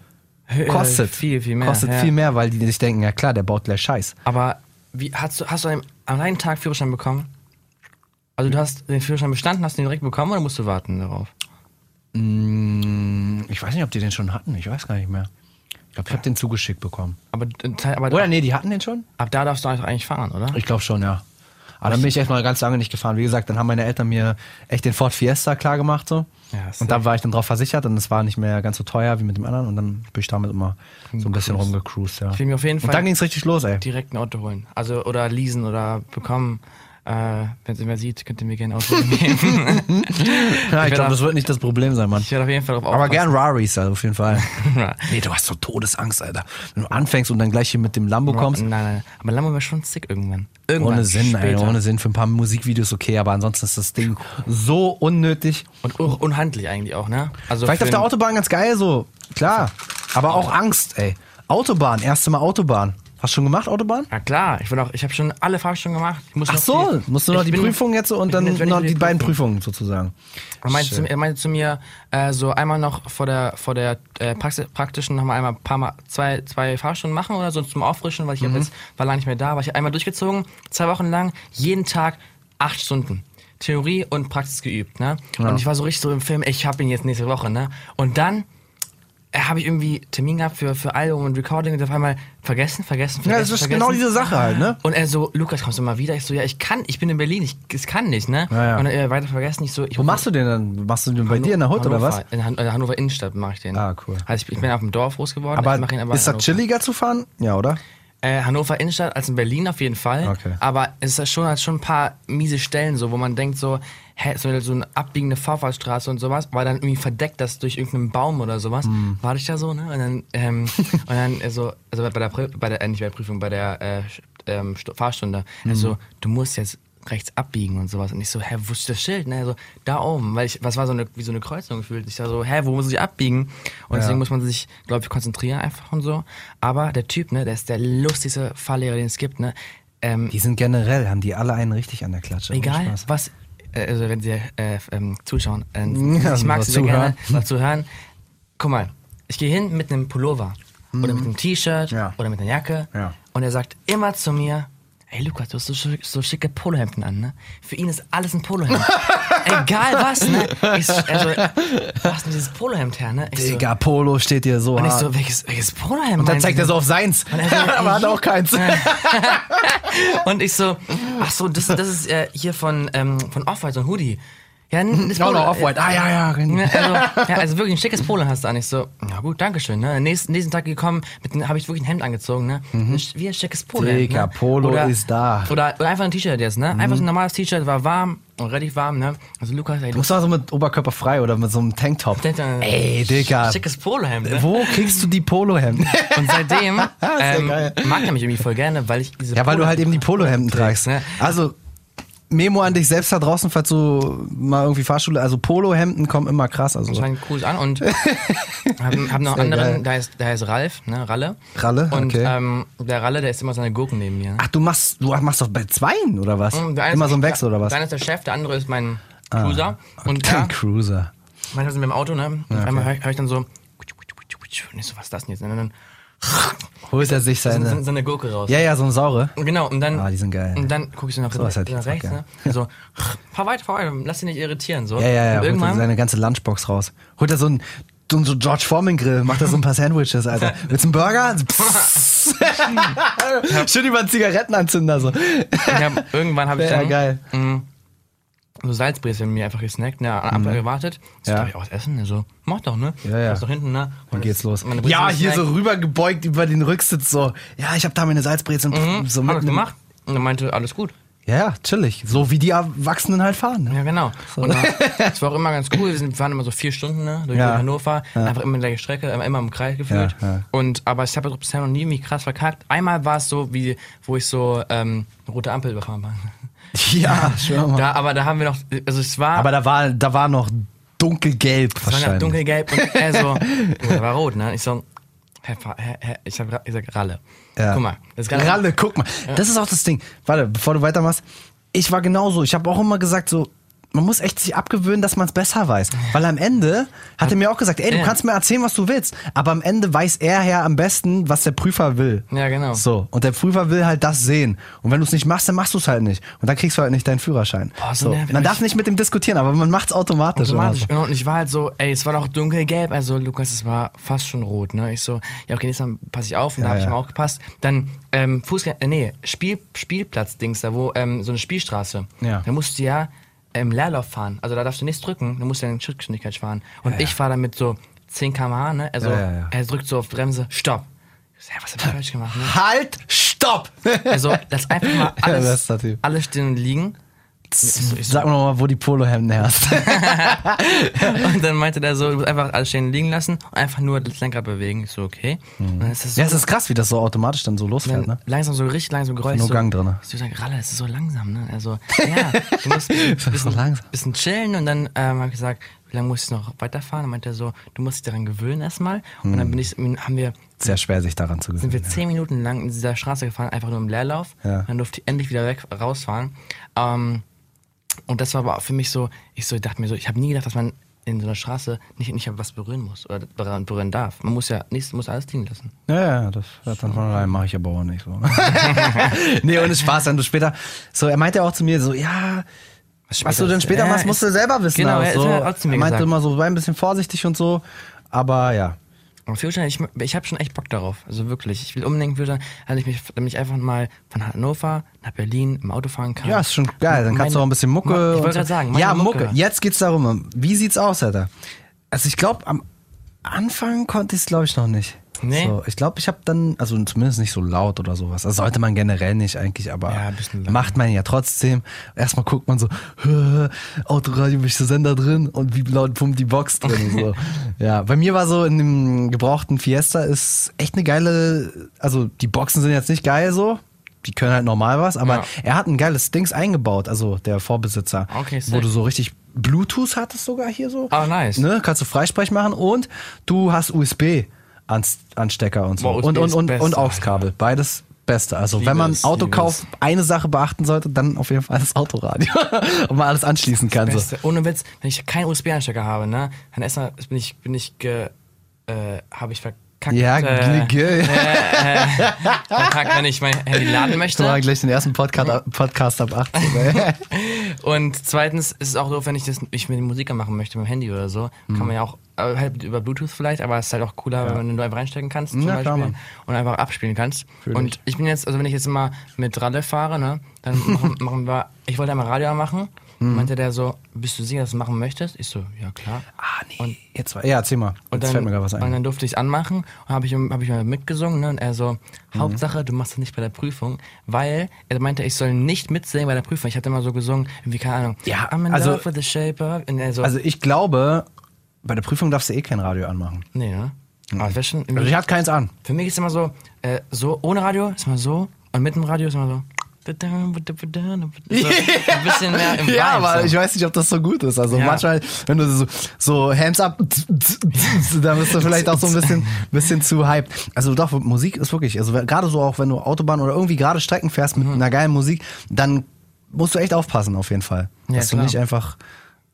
Äh, kostet viel, viel mehr. Kostet ja. viel mehr, weil die sich denken, ja klar, der baut gleich Scheiß. Aber wie, hast du, hast du am, am einen Tag Führerschein bekommen? Also du hast den Führerschein bestanden, hast du den direkt bekommen oder musst du warten darauf? Mm, Ich weiß nicht, ob die den schon hatten. Ich weiß gar nicht mehr. Ich glaube, ich habe den zugeschickt bekommen. Aber, aber Oder nee, die hatten den schon? ab da darfst du eigentlich fahren, oder? Ich glaube schon, ja. Aber dann bin ich echt mal ganz lange nicht gefahren. Wie gesagt, dann haben meine Eltern mir echt den Ford Fiesta klar gemacht so. Ja, und da war ich dann drauf versichert und es war nicht mehr ganz so teuer wie mit dem anderen und dann bin ich damit immer so ein bisschen rumgecruised, ja. Ich will mir auf jeden Und Fall dann ging es richtig los, ey. direkt ein Auto holen. Also oder leasen oder bekommen. Äh, Wenn es immer sieht, könnt ihr mir gerne ein Auto nehmen. Ja, ich glaube, das wird nicht das Problem sein, Mann. ich werde auf jeden Fall drauf Aber aufpassen. gern Raris, also auf jeden Fall. Nee, du hast so Todesangst, Alter. Wenn du anfängst und dann gleich hier mit dem Lambo kommst. Nein, nein, aber Lambo wäre schon sick irgendwann. Irgendwann. Ohne Sinn, ey, später. ohne Sinn. Für ein paar Musikvideos okay, aber ansonsten ist das Ding so unnötig. Und un unhandlich eigentlich auch, ne? Also Vielleicht auf der Autobahn ganz geil so, klar. Aber auch Angst, ey. Autobahn, erste Mal Autobahn. Hast du schon gemacht, Autobahn? Ja klar, ich will auch, ich habe schon alle Fahrstunden gemacht. Ich muss Ach so, die- musst du noch die Prüfung jetzt und dann noch für die beiden Prüfung. Prüfungen sozusagen. Er meinte, zu, mir- er meinte zu mir, äh, so einmal noch vor der, vor der äh, Praxi- praktischen nochmal einmal ein paar Mal, zwei, zwei Fahrstunden machen oder so zum Auffrischen, weil ich Mhm. jetzt war lange nicht mehr da, war ich einmal durchgezogen, zwei Wochen lang, jeden Tag acht Stunden. Theorie und Praxis geübt, ne? Und ich war so richtig so im Film, ich hab ihn jetzt nächste Woche, ne? Und dann habe ich irgendwie Termin gehabt für, für Album und Recording und auf einmal vergessen, vergessen, vergessen. Ja, das ist vergessen. genau diese Sache halt, ne? Und er so, Lukas, kommst du mal wieder? Ich so, ja, ich kann, ich bin in Berlin, ich, ich kann nicht, ne? Ja, ja. Und äh, weiter vergessen, ich so, ich Wo machst du den dann? Machst du den bei dir in der Hut oder was? In Han Hannover Innenstadt mache ich den. Ah, cool. Also ich, ich bin auf dem Dorf groß geworden. Aber, ihn aber ist das chilliger zu fahren? Ja, oder? Äh, Hannover Innenstadt als in Berlin auf jeden Fall. Okay. Aber es ist schon, hat schon ein paar miese Stellen, so, wo man denkt so, hä, so, so eine abbiegende Vorfahrtsstraße und sowas, war dann irgendwie verdeckt, das durch irgendeinen Baum oder sowas. Hm. War ich da so, ne? Und dann, ähm, und dann so, also bei der, bei der, äh, nicht bei der Prüfung, bei der äh, ähm, Stu- Fahrstunde, Hm. also du musst jetzt rechts abbiegen und sowas. Und ich so, hä, wo ist das Schild? Ne? Also, da oben, weil ich, was war so eine, wie so eine Kreuzung gefühlt. Ich war so, hä, wo muss ich abbiegen? Und deswegen muss man sich, glaube ich, konzentrieren einfach und so. Aber der Typ, ne, der ist der lustigste Fahrlehrer, den es gibt, ne? Ähm, Die sind generell, haben die alle einen richtig an der Klatsche. Egal, was, äh, also wenn sie äh, ähm, zuschauen, äh, Ja, ich mag sie sehr zuhören. gerne, was zu hören. Guck mal, ich gehe hin mit einem Pullover oder mit einem T-Shirt Mhm. Ja. oder mit einer Jacke Ja. und er sagt immer zu mir, Ey Lukas, du hast so, so schicke Polohemden an, ne? Für ihn ist alles ein Polohemd. Egal was, ne? Ich, so, also, wo hast denn dieses Polohemd her, ne? Ich so, Digga, Polo steht dir so und ich so, welches, welches Polohemd? und dann zeigt er so auf seins. er so, Aber hat auch keins. Und ich so, ach so, das, das ist äh, hier von, ähm, von Off-White, so ein Hoodie. Ja, ein noch Polo- Off-White. Ah, ja, ja. Ja, also, ja, also wirklich ein schickes Polo hast du an. Ich so, na gut, danke schön. Ne? Nächsten, nächsten Tag gekommen, habe ich wirklich ein Hemd angezogen. Ne? Ein sch- Wie ein schickes Polo. Mhm. Digga, ne? Polo ist da. Mhm. Oder, oder einfach ein T-Shirt jetzt. Ne? Einfach so ein normales T-Shirt, war warm und relativ warm. Ne? Also Lukas, ey, Du musst mal so mit Oberkörper frei oder mit so einem Tanktop. Dran, Ey, Digga. Schickes Polohemd. Ne? Wo kriegst du die Polohemden? Und seitdem ja ähm, mag er mich irgendwie voll gerne, weil ich diese Ja, weil du halt eben die Polohemden trägst, tragst. ne? Also, Memo an dich selbst da draußen, falls du mal irgendwie Fahrschule, also Polohemden kommen immer krass. Also, scheint cool an und haben, haben noch Sehr einen geil. anderen, der heißt, der heißt Ralf, ne, Ralle. Ralle, Und okay. ähm, der Ralle, der ist immer seine Gurken neben mir. Ach, du machst, du machst doch bei zweien oder was? Und der Immer ist- so ein Wechsel oder was? Der eine ist der Chef, der andere ist mein Cruiser. Und Kein ja, Cruiser. manchmal sind wir im Auto, ne? Und einmal höre ich, hör ich dann so, und ich so, was ist das denn jetzt? Und dann Holt er sich so, so, seine. so eine Gurke raus. Ja, ja, so ein Saure. Genau, und dann, Ah, die sind geil. und dann gucke ich so nach, hätte ich nach rechts, ne? So, fahr weiter, fahr weiter, lass dich nicht irritieren, so. Ja, ja, ja. Und Holt er irgendwann, seine ganze Lunchbox raus. Holt er so ein, so so George Foreman Grill, macht er so ein paar Sandwiches, Alter. Willst du einen Burger? Schön über einen Zigarettenanzünder so. hab, irgendwann habe ich Ja, dann geil. mh, so Salzbrezel mir einfach gesnackt, ne, am Ampel gewartet. So, Mhm. Ja. darf ich auch was essen? Ne, so, mach doch, ne? Ja, ja. Ist doch hinten, ne? Dann Und geht's das- los. Ja, hier so rübergebeugt über den Rücksitz so. Ja, ich habe da meine Salzbrezel Mhm, so hab ich gemacht. Und er meinte, alles gut. Ja, ja, chillig. So wie die Erwachsenen halt fahren. Ne? Ja, genau. Und es war auch immer ganz cool. Wir sind- wir fahren immer so vier Stunden ne, durch Ja. Hannover. Einfach immer die gleiche Strecke, immer immer im Kreis gefühlt. Ja, ja. Und, aber ich habe bisher noch nie mich krass verkackt. Einmal war es so, wie, wo ich so ähm, eine rote Ampel überfahren war. Ja, schwör mal. Da, aber da haben wir noch, also es war, Aber da war, da war noch dunkelgelb es war noch wahrscheinlich. dunkelgelb und er so, du, der war rot, ne? Ich so, Herr, Herr, Herr, ich habe gesagt Ralle. Ja. Guck mal, das ist gerade Ralle, guck mal. Das ist auch das Ding. Warte, bevor du weitermachst. Ich war genauso. Ich habe auch immer gesagt, so, man muss echt sich abgewöhnen, dass man es besser weiß. Weil am Ende hat er mir auch gesagt, ey, du Ja. kannst mir erzählen, was du willst. Aber am Ende weiß er ja am besten, was der Prüfer will. Ja, genau. So. Und der Prüfer will halt das sehen. Und wenn du es nicht machst, dann machst du es halt nicht. Und dann kriegst du halt nicht deinen Führerschein. Oh, so so. nervig. Man darf nicht mit dem diskutieren, aber man macht es automatisch. Automatisch. immer Und ich war halt so, ey, es war doch dunkelgelb. Also, Lukas, es war fast schon rot, ne? Ich so, ja, okay, nächstes Mal passe ich auf. Und da Ja, habe ich mal aufgepasst. Dann, ähm, Fußgänger, äh, nee, Spiel, Spielplatz-Dings da, wo, ähm, so eine Spielstraße. Ja. Da musst du ja im Leerlauf fahren. Also, da darfst du nichts drücken. Da musst du ja in Schrittgeschwindigkeit fahren. Und ich fahre dann mit so 10 km/h, ne? Also, Ja, ja, ja. er drückt so auf Bremse, stopp. Ja, was hab ich falsch gemacht, ne? Halt, stopp! Also, lass einfach mal alles, alles stehen und liegen. Ich ich Sag mir mal, wo die Polohemden herrscht. Und dann meinte der so, du musst einfach alles stehen liegen lassen und einfach nur das Lenkrad bewegen. Ich so, okay. Ist das so, ja, es ist krass, wie das so automatisch dann so losfährt, dann ne? langsam so richtig langsam Geräusch. Nur so, Gang drin. Ich so, sag, Ralle, es ist so langsam, ne? Also, ja, du musst ein bisschen, langsam. bisschen chillen und dann ähm, habe ich gesagt, wie lange muss ich noch weiterfahren? Dann meinte er so, du musst dich daran gewöhnen erstmal. Und dann bin ich, haben wir, Sehr schwer, sich daran zu sind gewöhnen. wir zehn Minuten lang in dieser Straße gefahren, einfach nur im Leerlauf. Ja. Dann durfte ich endlich wieder weg rausfahren. Ähm, und das war aber für mich so, ich so dachte mir so, ich habe nie gedacht, dass man in so einer Straße nicht, nicht was berühren muss oder berühren, darf. Man muss ja nichts, muss alles liegen lassen. Ja, ja, das hört dann von allein, mache ich aber auch nicht so. nee, ohne Spaß, wenn du später. So, er meinte auch zu mir so, ja, Was Was du denn später ja, machst, musst du selber wissen. Genau, ja, so. wie er meinte gesagt. immer so, sei ein bisschen vorsichtig und so. Aber ja. Aber Führerschein, ich, ich habe schon echt Bock darauf. Also wirklich. Ich will unbedingt Führerschein, also ich mich, damit ich einfach mal von Hannover nach Berlin im Auto fahren kann. Ja, ist schon geil. Dann kannst du auch ein bisschen Mucke. Ma- Ich und wollte gerade sagen, meine Ja, Mucke. Mucke. Jetzt geht's darum, wie sieht's aus, Alter? Also ich glaube, am Anfang konnte ich es, glaube ich, noch nicht. Nee? So, ich glaube, ich habe dann, also zumindest nicht so laut oder sowas. Also sollte man generell nicht eigentlich, aber Ja, macht man ja trotzdem. Erstmal guckt man so, "Hä, Autoradio, der Sender drin und wie laut pumpt die Box drin. so. Ja, bei mir war so in dem gebrauchten Fiesta ist echt eine geile, also die Boxen sind jetzt nicht geil so. Die können halt normal was, aber Ja. er hat ein geiles Dings eingebaut, also der Vorbesitzer. Okay, Wo sick. du so richtig Bluetooth hattest sogar hier so. Ah, nice. Ne? Kannst du Freisprech machen und du hast USB Anstecker und so. Boah, und und, und, beste, und AUX-Kabel. Beides Beste. Also wenn man es, Auto kauft, eine Sache beachten sollte, dann auf jeden Fall das Autoradio. und man alles anschließen kann. So. Beste. Ohne Witz, wenn ich keinen USB-Anstecker habe, ne, dann erstmal bin ich, bin ich ge, äh, habe ich verkackt. Ja, äh, ge- verkackt, wenn ich mein Handy laden möchte. Mal gleich den ersten Podcast, Podcast ab 18. ey. Und zweitens ist es auch doof, wenn ich das, ich mir die Musik machen möchte mit dem Handy oder so, Mhm. kann man ja auch äh, halt über Bluetooth vielleicht, aber es ist halt auch cooler, wenn du einfach reinstecken kannst zum Ja, Beispiel klar, und einfach abspielen kannst. Fühl und ich bin jetzt, also wenn ich jetzt immer mit Ralle fahre, ne, dann machen, machen wir, ich wollte einmal Radio machen, Mhm. meinte der so, bist du sicher, dass du machen möchtest? Ich so, ja klar. ah, nee. Jetzt, war- ja, erzähl mal. Und Jetzt dann, fällt mir gerade was und ein. dann durfte ich es anmachen und habe ich, hab ich mal mitgesungen. Ne? Und er so, Mhm. Hauptsache, du machst das nicht bei der Prüfung, weil er meinte, ich soll nicht mitsingen bei der Prüfung. Ich hatte immer so gesungen, wie keine Ahnung, Ja, I'm in also- love with the shape of. Und er so, Also ich glaube, bei der Prüfung darfst du eh kein Radio anmachen. nee, ne? Aber wär schon, Also ich hatte keins an. für mich ist immer so, äh, so ohne Radio ist immer so und mit dem Radio ist immer so. So, ein bisschen mehr im Ja, Vibe, aber so. ich weiß nicht, ob das so gut ist. Also Ja. manchmal, wenn du so, so Hands up, dann bist du vielleicht auch so ein bisschen, bisschen zu hyped. Also doch, Musik ist wirklich, also gerade so auch, wenn du Autobahn oder irgendwie gerade Strecken fährst Mhm. mit einer geilen Musik, dann musst du echt aufpassen auf jeden Fall. Ja, dass du klar. nicht einfach,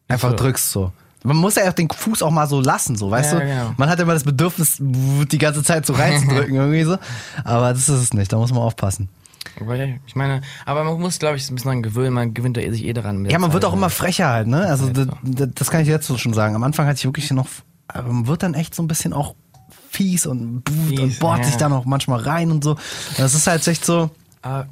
einfach drückst so. Man muss ja auch den Fuß auch mal so lassen, so, weißt Ja, du? genau. Man hat immer das Bedürfnis, die ganze Zeit so reinzudrücken irgendwie so. Aber das ist es nicht, da muss man aufpassen. Ich meine, aber man muss, glaube ich, ein bisschen dran gewöhnen, man gewinnt sich eh daran. Ja, man wird auch immer frecher halt, ne? Also das, das kann ich jetzt so schon sagen. Am Anfang hatte ich wirklich noch, aber man wird dann echt so ein bisschen auch fies und, Fies, und bohrt ja. sich da noch manchmal rein und so. Das ist halt echt so.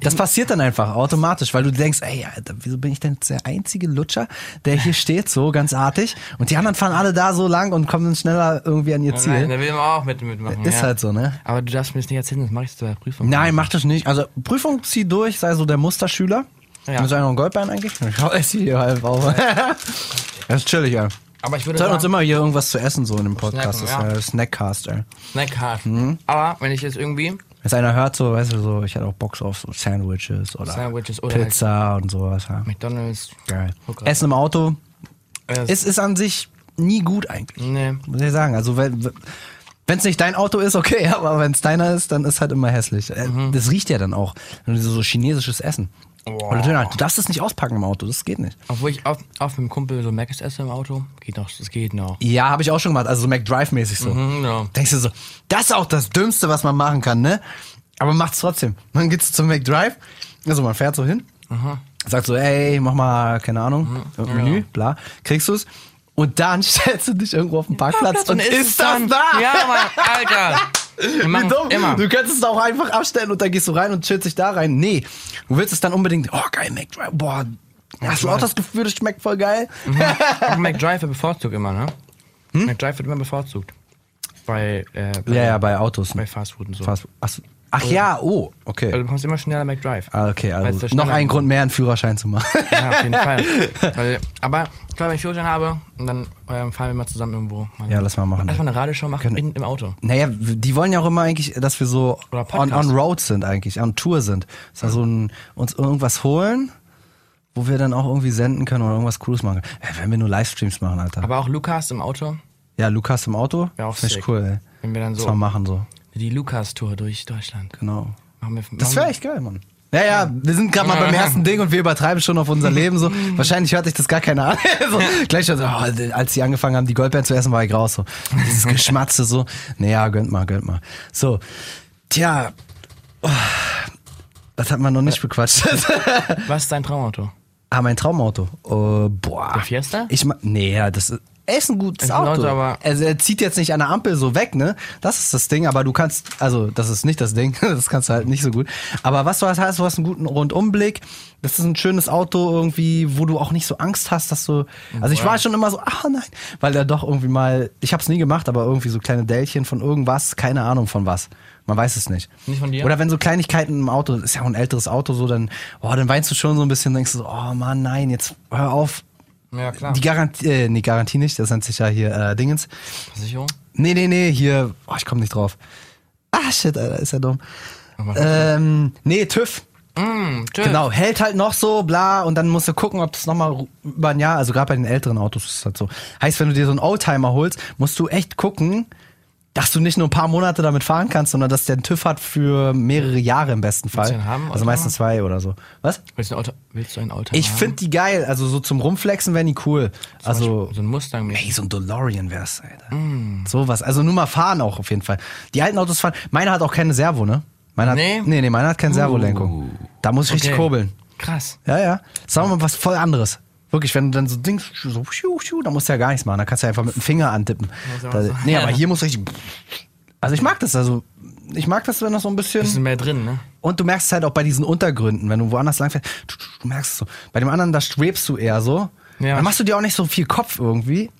Das passiert dann einfach automatisch, weil du denkst, ey, Alter, wieso bin ich denn der einzige Lutscher, der hier steht, so ganz artig, und die anderen fahren alle da so lang und kommen dann schneller irgendwie an ihr Nein, Ziel. da will man auch mit, mitmachen. Ist ja. halt so, ne? Aber du darfst mir das nicht erzählen, das mache ich zu der Prüfung. Nein, mach das nicht. Also Prüfung zieh durch, sei so der Musterschüler. Ja. Ist einer noch ein Goldbein eigentlich? Ich es hier halb auf. das ist chillig, ey. Aber ich würde Wir uns immer hier irgendwas zu essen, so in dem Podcast. Snacken, das ja. ist ja Snackcast, ey. Snack Mhm. Aber wenn ich jetzt irgendwie Wenn einer hört, so, weißt du, so, ich hätte auch Bock auf so Sandwiches oder Sandwiches oder halt Pizza und sowas. Ja. McDonalds. Geil. Hooker. Essen im Auto Äh, ist, ist an sich nie gut eigentlich. nee. Muss ich sagen. Also, wenn es nicht dein Auto ist, okay, aber wenn es deiner ist, dann ist halt immer hässlich. Äh, Mhm. Das riecht ja dann auch. So chinesisches Essen. Du darfst es nicht auspacken im Auto, das geht nicht. Obwohl ich oft, oft mit dem Kumpel so Macs esse im Auto. Geht noch, das geht noch. Ja, habe ich auch schon gemacht, also so McDrive-mäßig so. Mhm, ja. Denkst du so, das ist auch das Dümmste, was man machen kann, ne? Aber macht's trotzdem. Man geht zum McDrive, also man fährt so hin, sagt so, ey, mach mal, keine Ahnung, Mhm. Menü, bla, kriegst du's. Und dann stellst du dich irgendwo auf den Parkplatz und ist ist es das dann. da? Ja, Mann, Alter. Wie dumm. immer. Du könntest es auch einfach abstellen und dann gehst du rein und chillst dich da rein. Nee, du willst es dann unbedingt, oh geil, McDrive, boah, hast du auch das Gefühl, das schmeckt voll geil? Auch McDrive wird bevorzugt immer, ne? McDrive wird immer bevorzugt. Bei, äh, bei, Hm? Ja, ja, bei Autos. bei Fastfood und so. Fast, ach, ja, oh, okay. Also du bekommst immer schneller McDrive. Ah, okay, also so noch schneller ein geht. Grund mehr, einen Führerschein zu machen. Ja, auf jeden Fall. Weil, aber ich glaube, wenn ich Führerschein habe, und dann ähm, fahren wir mal zusammen irgendwo. Mal, Ja, lass mal machen. Mal eine Radioshow machen Können- in, im Auto. Naja, die wollen ja auch immer eigentlich, dass wir so on, on road sind eigentlich, on Tour sind. Dass wir so ein, uns irgendwas holen, wo wir dann auch irgendwie senden können oder irgendwas Cooles machen. Ja, wenn wir nur Livestreams machen, Alter. Aber auch Lukas im Auto. ja, Lukas im Auto, Wär auch finde ich cool, ey. Wenn wir dann so mal machen so, die Lukas-Tour durch Deutschland. genau. Machen wir, Das machen wäre echt geil, Mann. Ja, ja, wir sind gerade mal beim ersten Ding und wir übertreiben schon auf unser Leben so. Wahrscheinlich hört sich das gar keiner an. so, gleich so, oh, als sie angefangen haben, die Goldbeeren zu essen, war ich raus so. Dieses Geschmatze so. Naja, gönnt mal, gönnt mal. So, tja, oh, das hat man noch nicht bequatscht. Was ist dein Traumauto? Ah, mein Traumauto. Äh, boah. Der Fiesta? Ich nee, ja, das ist, er ist ein gutes Auto. Aber- also er zieht jetzt nicht an der Ampel so weg, ne? Das ist das Ding, aber du kannst, also das ist nicht das Ding, das kannst du halt nicht so gut. Aber was du halt hast, du hast einen guten Rundumblick. Das ist ein schönes Auto irgendwie, wo du auch nicht so Angst hast, dass du. Also ich war schon immer so, ah nein, weil er doch irgendwie mal, ich hab's nie gemacht, aber irgendwie so kleine Dellchen von irgendwas, keine Ahnung von was. Man weiß es nicht. Nicht von dir? Oder wenn so Kleinigkeiten im Auto, ist ja auch ein älteres Auto, so dann, oh, dann weinst du schon so ein bisschen, denkst du so, oh Mann, nein, jetzt hör auf, Ja, klar. die Garantie, äh, nee, Garantie nicht, das nennt sich ja hier äh, Dingens. Versicherung? Nee, nee, nee, hier, oh, ich komme nicht drauf. Ah, shit, Alter, ist ja dumm. Ähm, nee, TÜV. Mm, tschüss. Genau, hält halt noch so, bla, und dann musst du gucken, ob das nochmal über ein Jahr, also gerade bei den älteren Autos ist das halt so. Heißt, wenn du dir so einen Oldtimer holst, musst du echt gucken, dass du nicht nur ein paar Monate damit fahren kannst, sondern dass der einen TÜV hat für mehrere Jahre im besten Fall. du den haben, also meistens zwei oder so. Was? Willst du, ein Auto, willst du ein Auto Ich finde die geil, also so zum Rumflexen wären die cool. Also, So ein Mustang Ey, so ein DeLorean wär's, Alter. Sowas. Also nur mal fahren auch auf jeden Fall. Die alten Autos fahren. Meiner hat auch keine Servo, ne? Meiner hat, Nee? nee, nee, meiner hat keine Servolenkung. Da muss ich richtig Okay. kurbeln. Krass. Ja, ja. Sagen wir mal was voll anderes. Wirklich, wenn du dann so Dings, so, schiu, schiu, dann musst du ja gar nichts machen. Da kannst du einfach mit dem Finger antippen. Da, so- nee, aber hier muss richtig. Also ich mag das, also ich mag das, wenn das so ein bisschen. Bisschen mehr drin, ne? Und du merkst es halt auch bei diesen Untergründen, wenn du woanders langfährst, du, merkst es so. Bei dem anderen, da schwebst du eher so. Ja. Dann machst du dir auch nicht so viel Kopf irgendwie.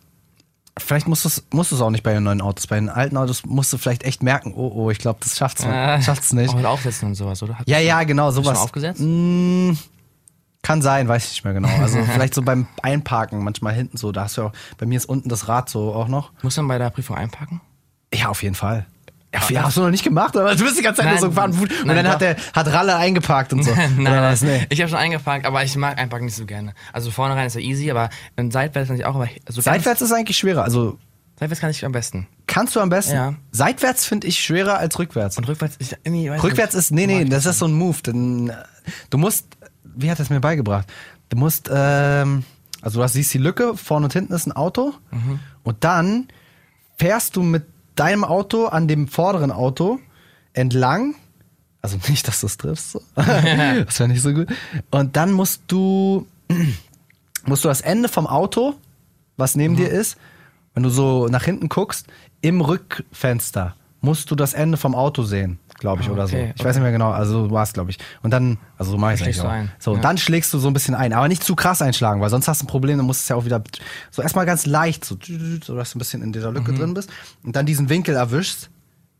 Vielleicht musst du es musst du's auch nicht bei den neuen Autos. Bei den alten Autos musst du vielleicht echt merken, oh, oh, ich glaube, das schafft's, Äh, schafft's nicht. Auch mit Aufsetzen und sowas, oder? Hat- Ja, ja, genau, Hast du sowas. schon aufgesetzt? Mm, kann sein, weiß ich nicht mehr genau. Also vielleicht so beim Einparken, manchmal hinten so. Da hast du ja auch, bei mir ist unten das Rad so auch noch. Muss man bei der Prüfung einpacken? Ja, auf jeden Fall. Ja, ja, hast du noch nicht gemacht, aber du bist die ganze Zeit nur Nein. so gefahren und Nein, dann hat der hat Ralle eingepackt und so. nein, nein. Nee. Ich habe schon eingepackt, aber ich mag einpacken nicht so gerne. Also vorne rein ist ja easy, aber ähm, seitwärts finde ich auch. Aber also Seitwärts ist eigentlich schwerer. Also seitwärts kann ich am besten. kannst du am besten. Ja. Seitwärts finde ich schwerer als rückwärts. Und rückwärts ist irgendwie. weiß Rückwärts nicht, ist, nee, nee, ich das ist so ein Move. Denn, äh, du musst, wie hat er es mir beigebracht? Du musst, ähm, also du siehst die Lücke, vorne und hinten ist ein Auto Mhm. und dann fährst du mit deinem Auto an dem vorderen Auto entlang. Also nicht, dass du es triffst. So. das wäre nicht so gut. Und dann musst du, musst du das Ende vom Auto, was neben Mhm. dir ist, wenn du so nach hinten guckst, im Rückfenster musst du das Ende vom Auto sehen, glaube ich, Ah, oder so. okay, Ich weiß nicht mehr genau, also war es, glaube ich. Und dann, also so mache ich es eigentlich auch. ein, So, ja. dann schlägst du so ein bisschen ein, aber nicht zu krass einschlagen, weil sonst hast du ein Problem, dann musst du es ja auch wieder so erstmal ganz leicht, so, so dass du ein bisschen in dieser Lücke Mhm. drin bist und dann diesen Winkel erwischst,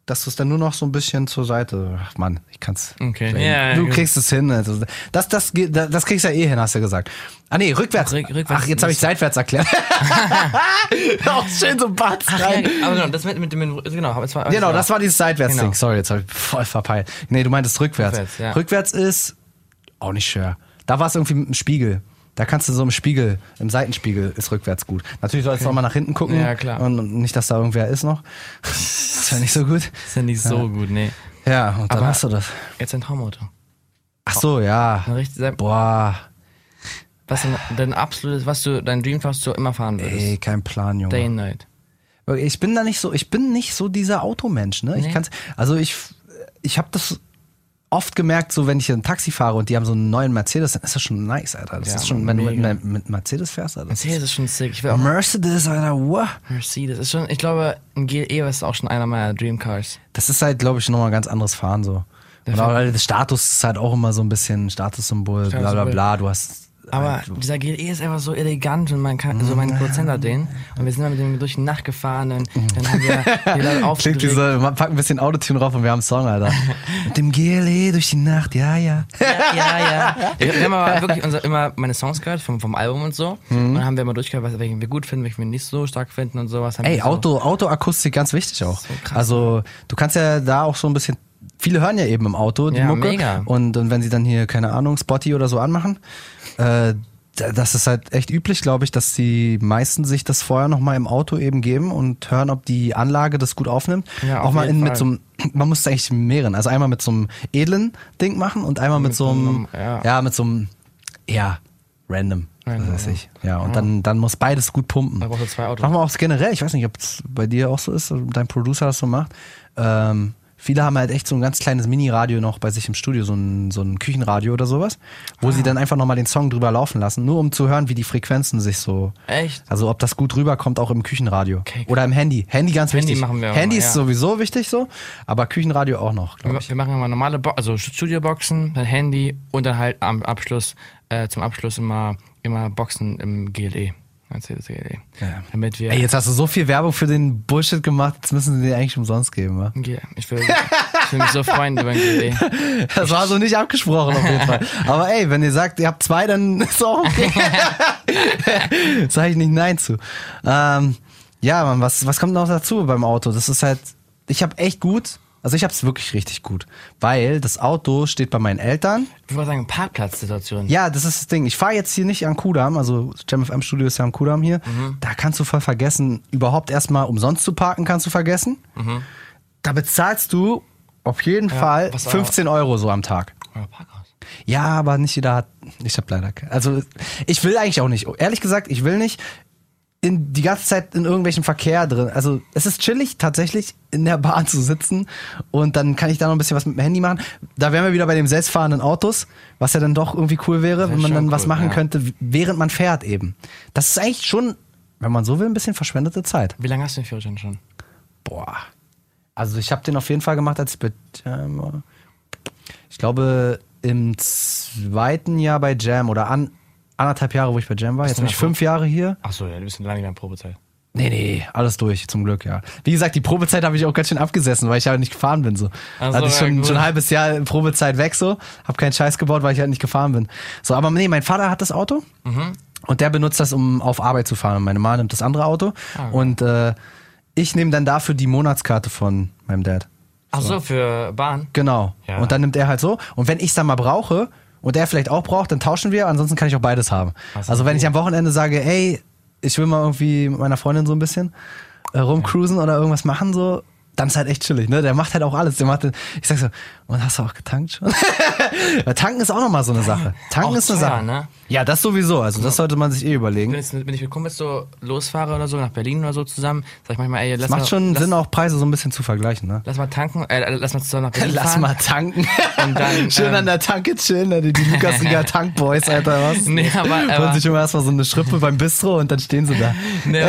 dass du es dann nur noch so ein bisschen zur Seite. Ach Mann, ich kann's. Okay. Du Ja, ja, gut. kriegst es hin. Also das, das, geht- das, das kriegst du ja eh hin, hast du ja gesagt. Ah nee, rückwärts. Rück- rückwärts Ach, jetzt habe ich seitwärts erklärt. auch schön so Batz Ach, ja, rein. aber genau, das mit, mit dem. Genau, es war, Genau, das war dieses Seitwärts-Ding. Genau. Sorry, jetzt habe ich voll verpeilt. Nee, du meintest rückwärts. Rückwärts, ja. Rückwärts ist auch nicht schwer. Da war es irgendwie mit dem Spiegel. Da kannst du so im Spiegel, im Seitenspiegel ist rückwärts gut. Natürlich sollst du auch mal nach hinten gucken. Ja, klar. Und, nicht, dass da irgendwer ist noch. Das wäre nicht so gut. ist ja nicht so gut, nee. Ja, und dann Aber- hast du das. Jetzt ein Traumauto. Ach so, ja. Richtig, Boah, was denn dein absolutes, was du, dein Dream, was du immer fahren würdest? ey, kein Plan, Junge. Day and Night. Ich bin da nicht so, ich bin nicht so dieser Automensch, ne? Ich Nee. kann's, also ich, ich habe das oft gemerkt, so wenn ich ein Taxi fahre und die haben so einen neuen Mercedes, dann ist das schon nice, Alter. Das Ja, ist schon, wenn du mit, mega. mit, Mercedes fährst, Alter. Mercedes ist schon sick. Ich will auch Mercedes, Alter, wow. Mercedes. Ist schon, ich glaube, ein GLE ist auch schon einer meiner Dream Cars. Das ist halt, glaube ich, nochmal ein ganz anderes Fahren so. Und Der auch, das Status ist halt auch immer so ein bisschen Statussymbol, bla bla Statussymbol. bla. Du hast. Aber halt, dieser GLE ist einfach so elegant und man kann, so mein Produzent hat den. Und wir sind dann mit dem durch die Nacht gefahren und dann haben wir die Leute Klingt wie so, man packt ein bisschen Autotune drauf und wir haben einen Song, Alter. Mit dem GLE durch die Nacht, ja, ja. Ja, ja, ja. Wir, haben aber wirklich unser, immer meine Songs gehört vom, vom Album und so. Mhm. Und dann haben wir immer durchgehört, was welchen wir gut finden, welchen wir nicht so stark finden und sowas. Ey, so- Auto, Autoakustik ganz wichtig auch. So also, du kannst ja da auch so ein bisschen. Viele hören ja eben im Auto die Ja, Mucke. mega. Und, und wenn sie dann hier, keine Ahnung, Spotty oder so anmachen, äh, da- das ist halt echt üblich, glaube ich, dass die meisten sich das vorher nochmal im Auto eben geben und hören, ob die Anlage das gut aufnimmt. Ja, auch auf mal in, mit Fall. so einem, man muss es eigentlich mehreren, also einmal mit so einem edlen Ding machen und einmal mit, so einem, ja. ja. mit so einem, ja, random. Random, weiß ich. Ja, und dann, dann muss beides gut pumpen. Da brauchst du zwei Autos. Machen wir auch generell, ich weiß nicht, ob es bei dir auch so ist, dein Producer das so macht. Ähm, Viele haben halt echt so ein ganz kleines Mini-Radio noch bei sich im Studio, so ein, so ein Küchenradio oder sowas, wo Ah. sie dann einfach nochmal den Song drüber laufen lassen, nur um zu hören, wie die Frequenzen sich so. Echt? Also ob das gut rüberkommt, auch im Küchenradio. Okay, Oder im Handy. Handy ganz Handy wichtig. machen wir Handy mal, ist ja. sowieso wichtig so, aber Küchenradio auch noch, Wir, glaube ich. wir machen immer normale Bo also Studioboxen, dann Handy und dann halt am Abschluss, äh, zum Abschluss immer, immer Boxen im GLE. GLE. Ja. Damit wir. Ey, jetzt hast du so viel Werbung für den Bullshit gemacht, jetzt müssen sie dir eigentlich umsonst geben, wa? G- Ich will, ich will mich so freuen über den GLE. Das war so nicht abgesprochen auf jeden Fall. Aber ey, wenn ihr sagt, ihr habt zwei, dann ist auch okay. Sag ich nicht Nein zu. Ähm, ja, Mann, was, was kommt noch dazu beim Auto? Das ist halt, ich habe echt gut, also ich habe es wirklich richtig gut, weil das Auto steht bei meinen Eltern. Ich würde mal sagen, Parkplatzsituation. Ja, das ist das Ding. Ich fahre jetzt hier nicht an Kudamm, also JamFM Studio ist ja am Kudamm hier. Da kannst du voll vergessen, überhaupt erstmal umsonst zu parken, kannst du vergessen. Da bezahlst du auf jeden Fall was auch- 15 Euro so am Tag. Oder Parkhaus. Ja, aber nicht jeder hat. Ich habe leider. Also ich will eigentlich auch nicht. Ehrlich gesagt, ich will nicht in die ganze Zeit in irgendwelchen Verkehr drin. Also es ist chillig tatsächlich in der Bahn zu sitzen und dann kann ich da noch ein bisschen was mit dem Handy machen. Da wären wir wieder bei dem selbstfahrenden Autos, was ja dann doch irgendwie cool wäre, wenn man dann was cool, machen ja. könnte, während man fährt eben. Das ist eigentlich schon, wenn man so will, ein bisschen verschwendete Zeit. Wie lange hast du den Führerschein schon? Boah. Also ich habe den auf jeden Fall gemacht, als ich war. Ich glaube im zweiten Jahr bei Jam oder an, anderthalb Jahre, wo ich bei Jam war. Jetzt bin ich fünf Jahre hier. Achso, ja, du bist lange in der Probezeit. Nee, nee, alles durch, zum Glück, ja. Wie gesagt, die Probezeit habe ich auch ganz schön abgesessen, weil ich halt nicht gefahren bin. So. Ach so, Hatte ich ja, schon, gut. schon ein halbes Jahr Probezeit weg, so. Hab keinen Scheiß gebaut, weil ich halt nicht gefahren bin. So, aber nee, mein Vater hat das Auto Mhm. und der benutzt das, um auf Arbeit zu fahren. Und meine Mama nimmt das andere Auto Ah, und äh, ich nehme dann dafür die Monatskarte von meinem Dad. Achso, für Bahn? Genau. Ja. Und dann nimmt er halt so. Und wenn ich es dann mal brauche und er vielleicht auch braucht, dann tauschen wir. Ansonsten kann ich auch beides haben. So, also wenn ich am Wochenende sage, ey, ich will mal irgendwie mit meiner Freundin so ein bisschen äh, rumcruisen oder irgendwas machen, so, dann ist halt echt chillig, ne? Der macht halt auch alles. Der macht, ich sag so, und hast du auch getankt schon? Weil Tanken ist auch nochmal so eine Sache. Tanken Auch ist eine teuer, Sache. ne? Ja, das sowieso. Also das sollte man sich eh Wenn, überlegen. jetzt, wenn ich mit Kumpels so losfahre oder so, nach Berlin oder so zusammen, sag ich manchmal, ey, lass Es macht mal, schon lass, Sinn, auch Preise so ein bisschen zu vergleichen, ne? lass mal tanken, äh, lass mal zusammen nach Berlin Lass fahren. mal tanken. Und dann, Schön ähm, an der Tanke chillen, ne? die, die Lukas-Riga Tankboys, Alter, was? Nee, aber- Holen aber- sich immer erstmal so eine Schrippe beim Bistro und dann stehen sie da. Nee,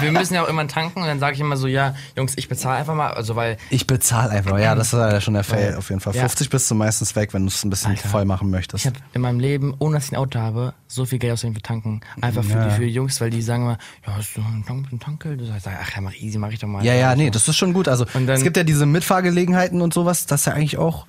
wir müssen ja auch immer tanken und dann sage ich immer so, ja, Jungs, ich bezahle einfach mal, also weil Ich bezahle einfach, ja, das ist ja schon der Fail auf jeden Fall. Ja. 50 bist du meistens weg, wenn du es ein bisschen Alter. voll machen möchtest. ich habe in meinem Leben, ohne dass ich ein Auto habe, so viel Geld ausgegeben für tanken. Einfach für, Ja. die, für die Jungs, weil die sagen immer, ja, hast du ein, Tank, ein Tankgeld? Du sagst, ach ja, mach easy, mach ich doch mal. ja, ja, nee, das ist schon gut. Also dann- es gibt ja diese Mitfahrgelegenheiten und sowas, das ist ja eigentlich auch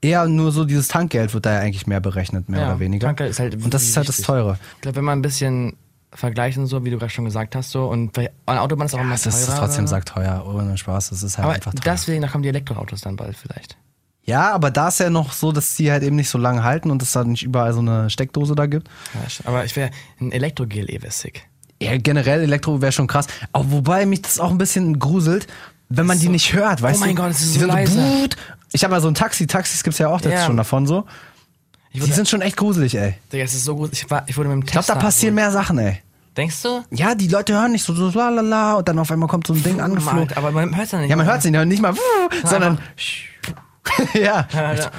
eher nur so dieses Tankgeld wird da ja eigentlich mehr berechnet, mehr Ja, oder weniger. Tankgeld ist halt und das ist halt das wichtig. Teure. Ich glaube, wenn man ein bisschen vergleicht und so, wie du gerade schon gesagt hast, so, und bei an Autobahn ist auch immer Das teurer. ist trotzdem sagt teuer, ohne Spaß, das ist halt Aber einfach teuer. deswegen, da kommen die Elektroautos dann bald vielleicht. Ja, aber da ist ja noch so, dass die halt eben nicht so lange halten und es da nicht überall so eine Steckdose da gibt. Ja, aber ich wäre ein Elektro-GLE wäre sick. Ja, generell Elektro wäre schon krass. Auch wobei mich das auch ein bisschen gruselt, wenn man die so- nicht hört, weißt Oh mein du? Gott, es ist die so leise. buht. Ich habe ja so ein Taxi, Taxis gibt's ja auch jetzt Ja. schon davon so. Die sind schon echt gruselig, ey. Digga, es ist so gut. Ich, war, ich wurde mit dem Ich glaube, da passieren mehr Sachen, ey. Denkst du? Ja, die Leute hören nicht so, so la la la und dann auf einmal kommt so ein Ding angeflogen. Aber man hört es ja nicht. Ja, man hört sie nicht mal, sondern ja. Ja, ja.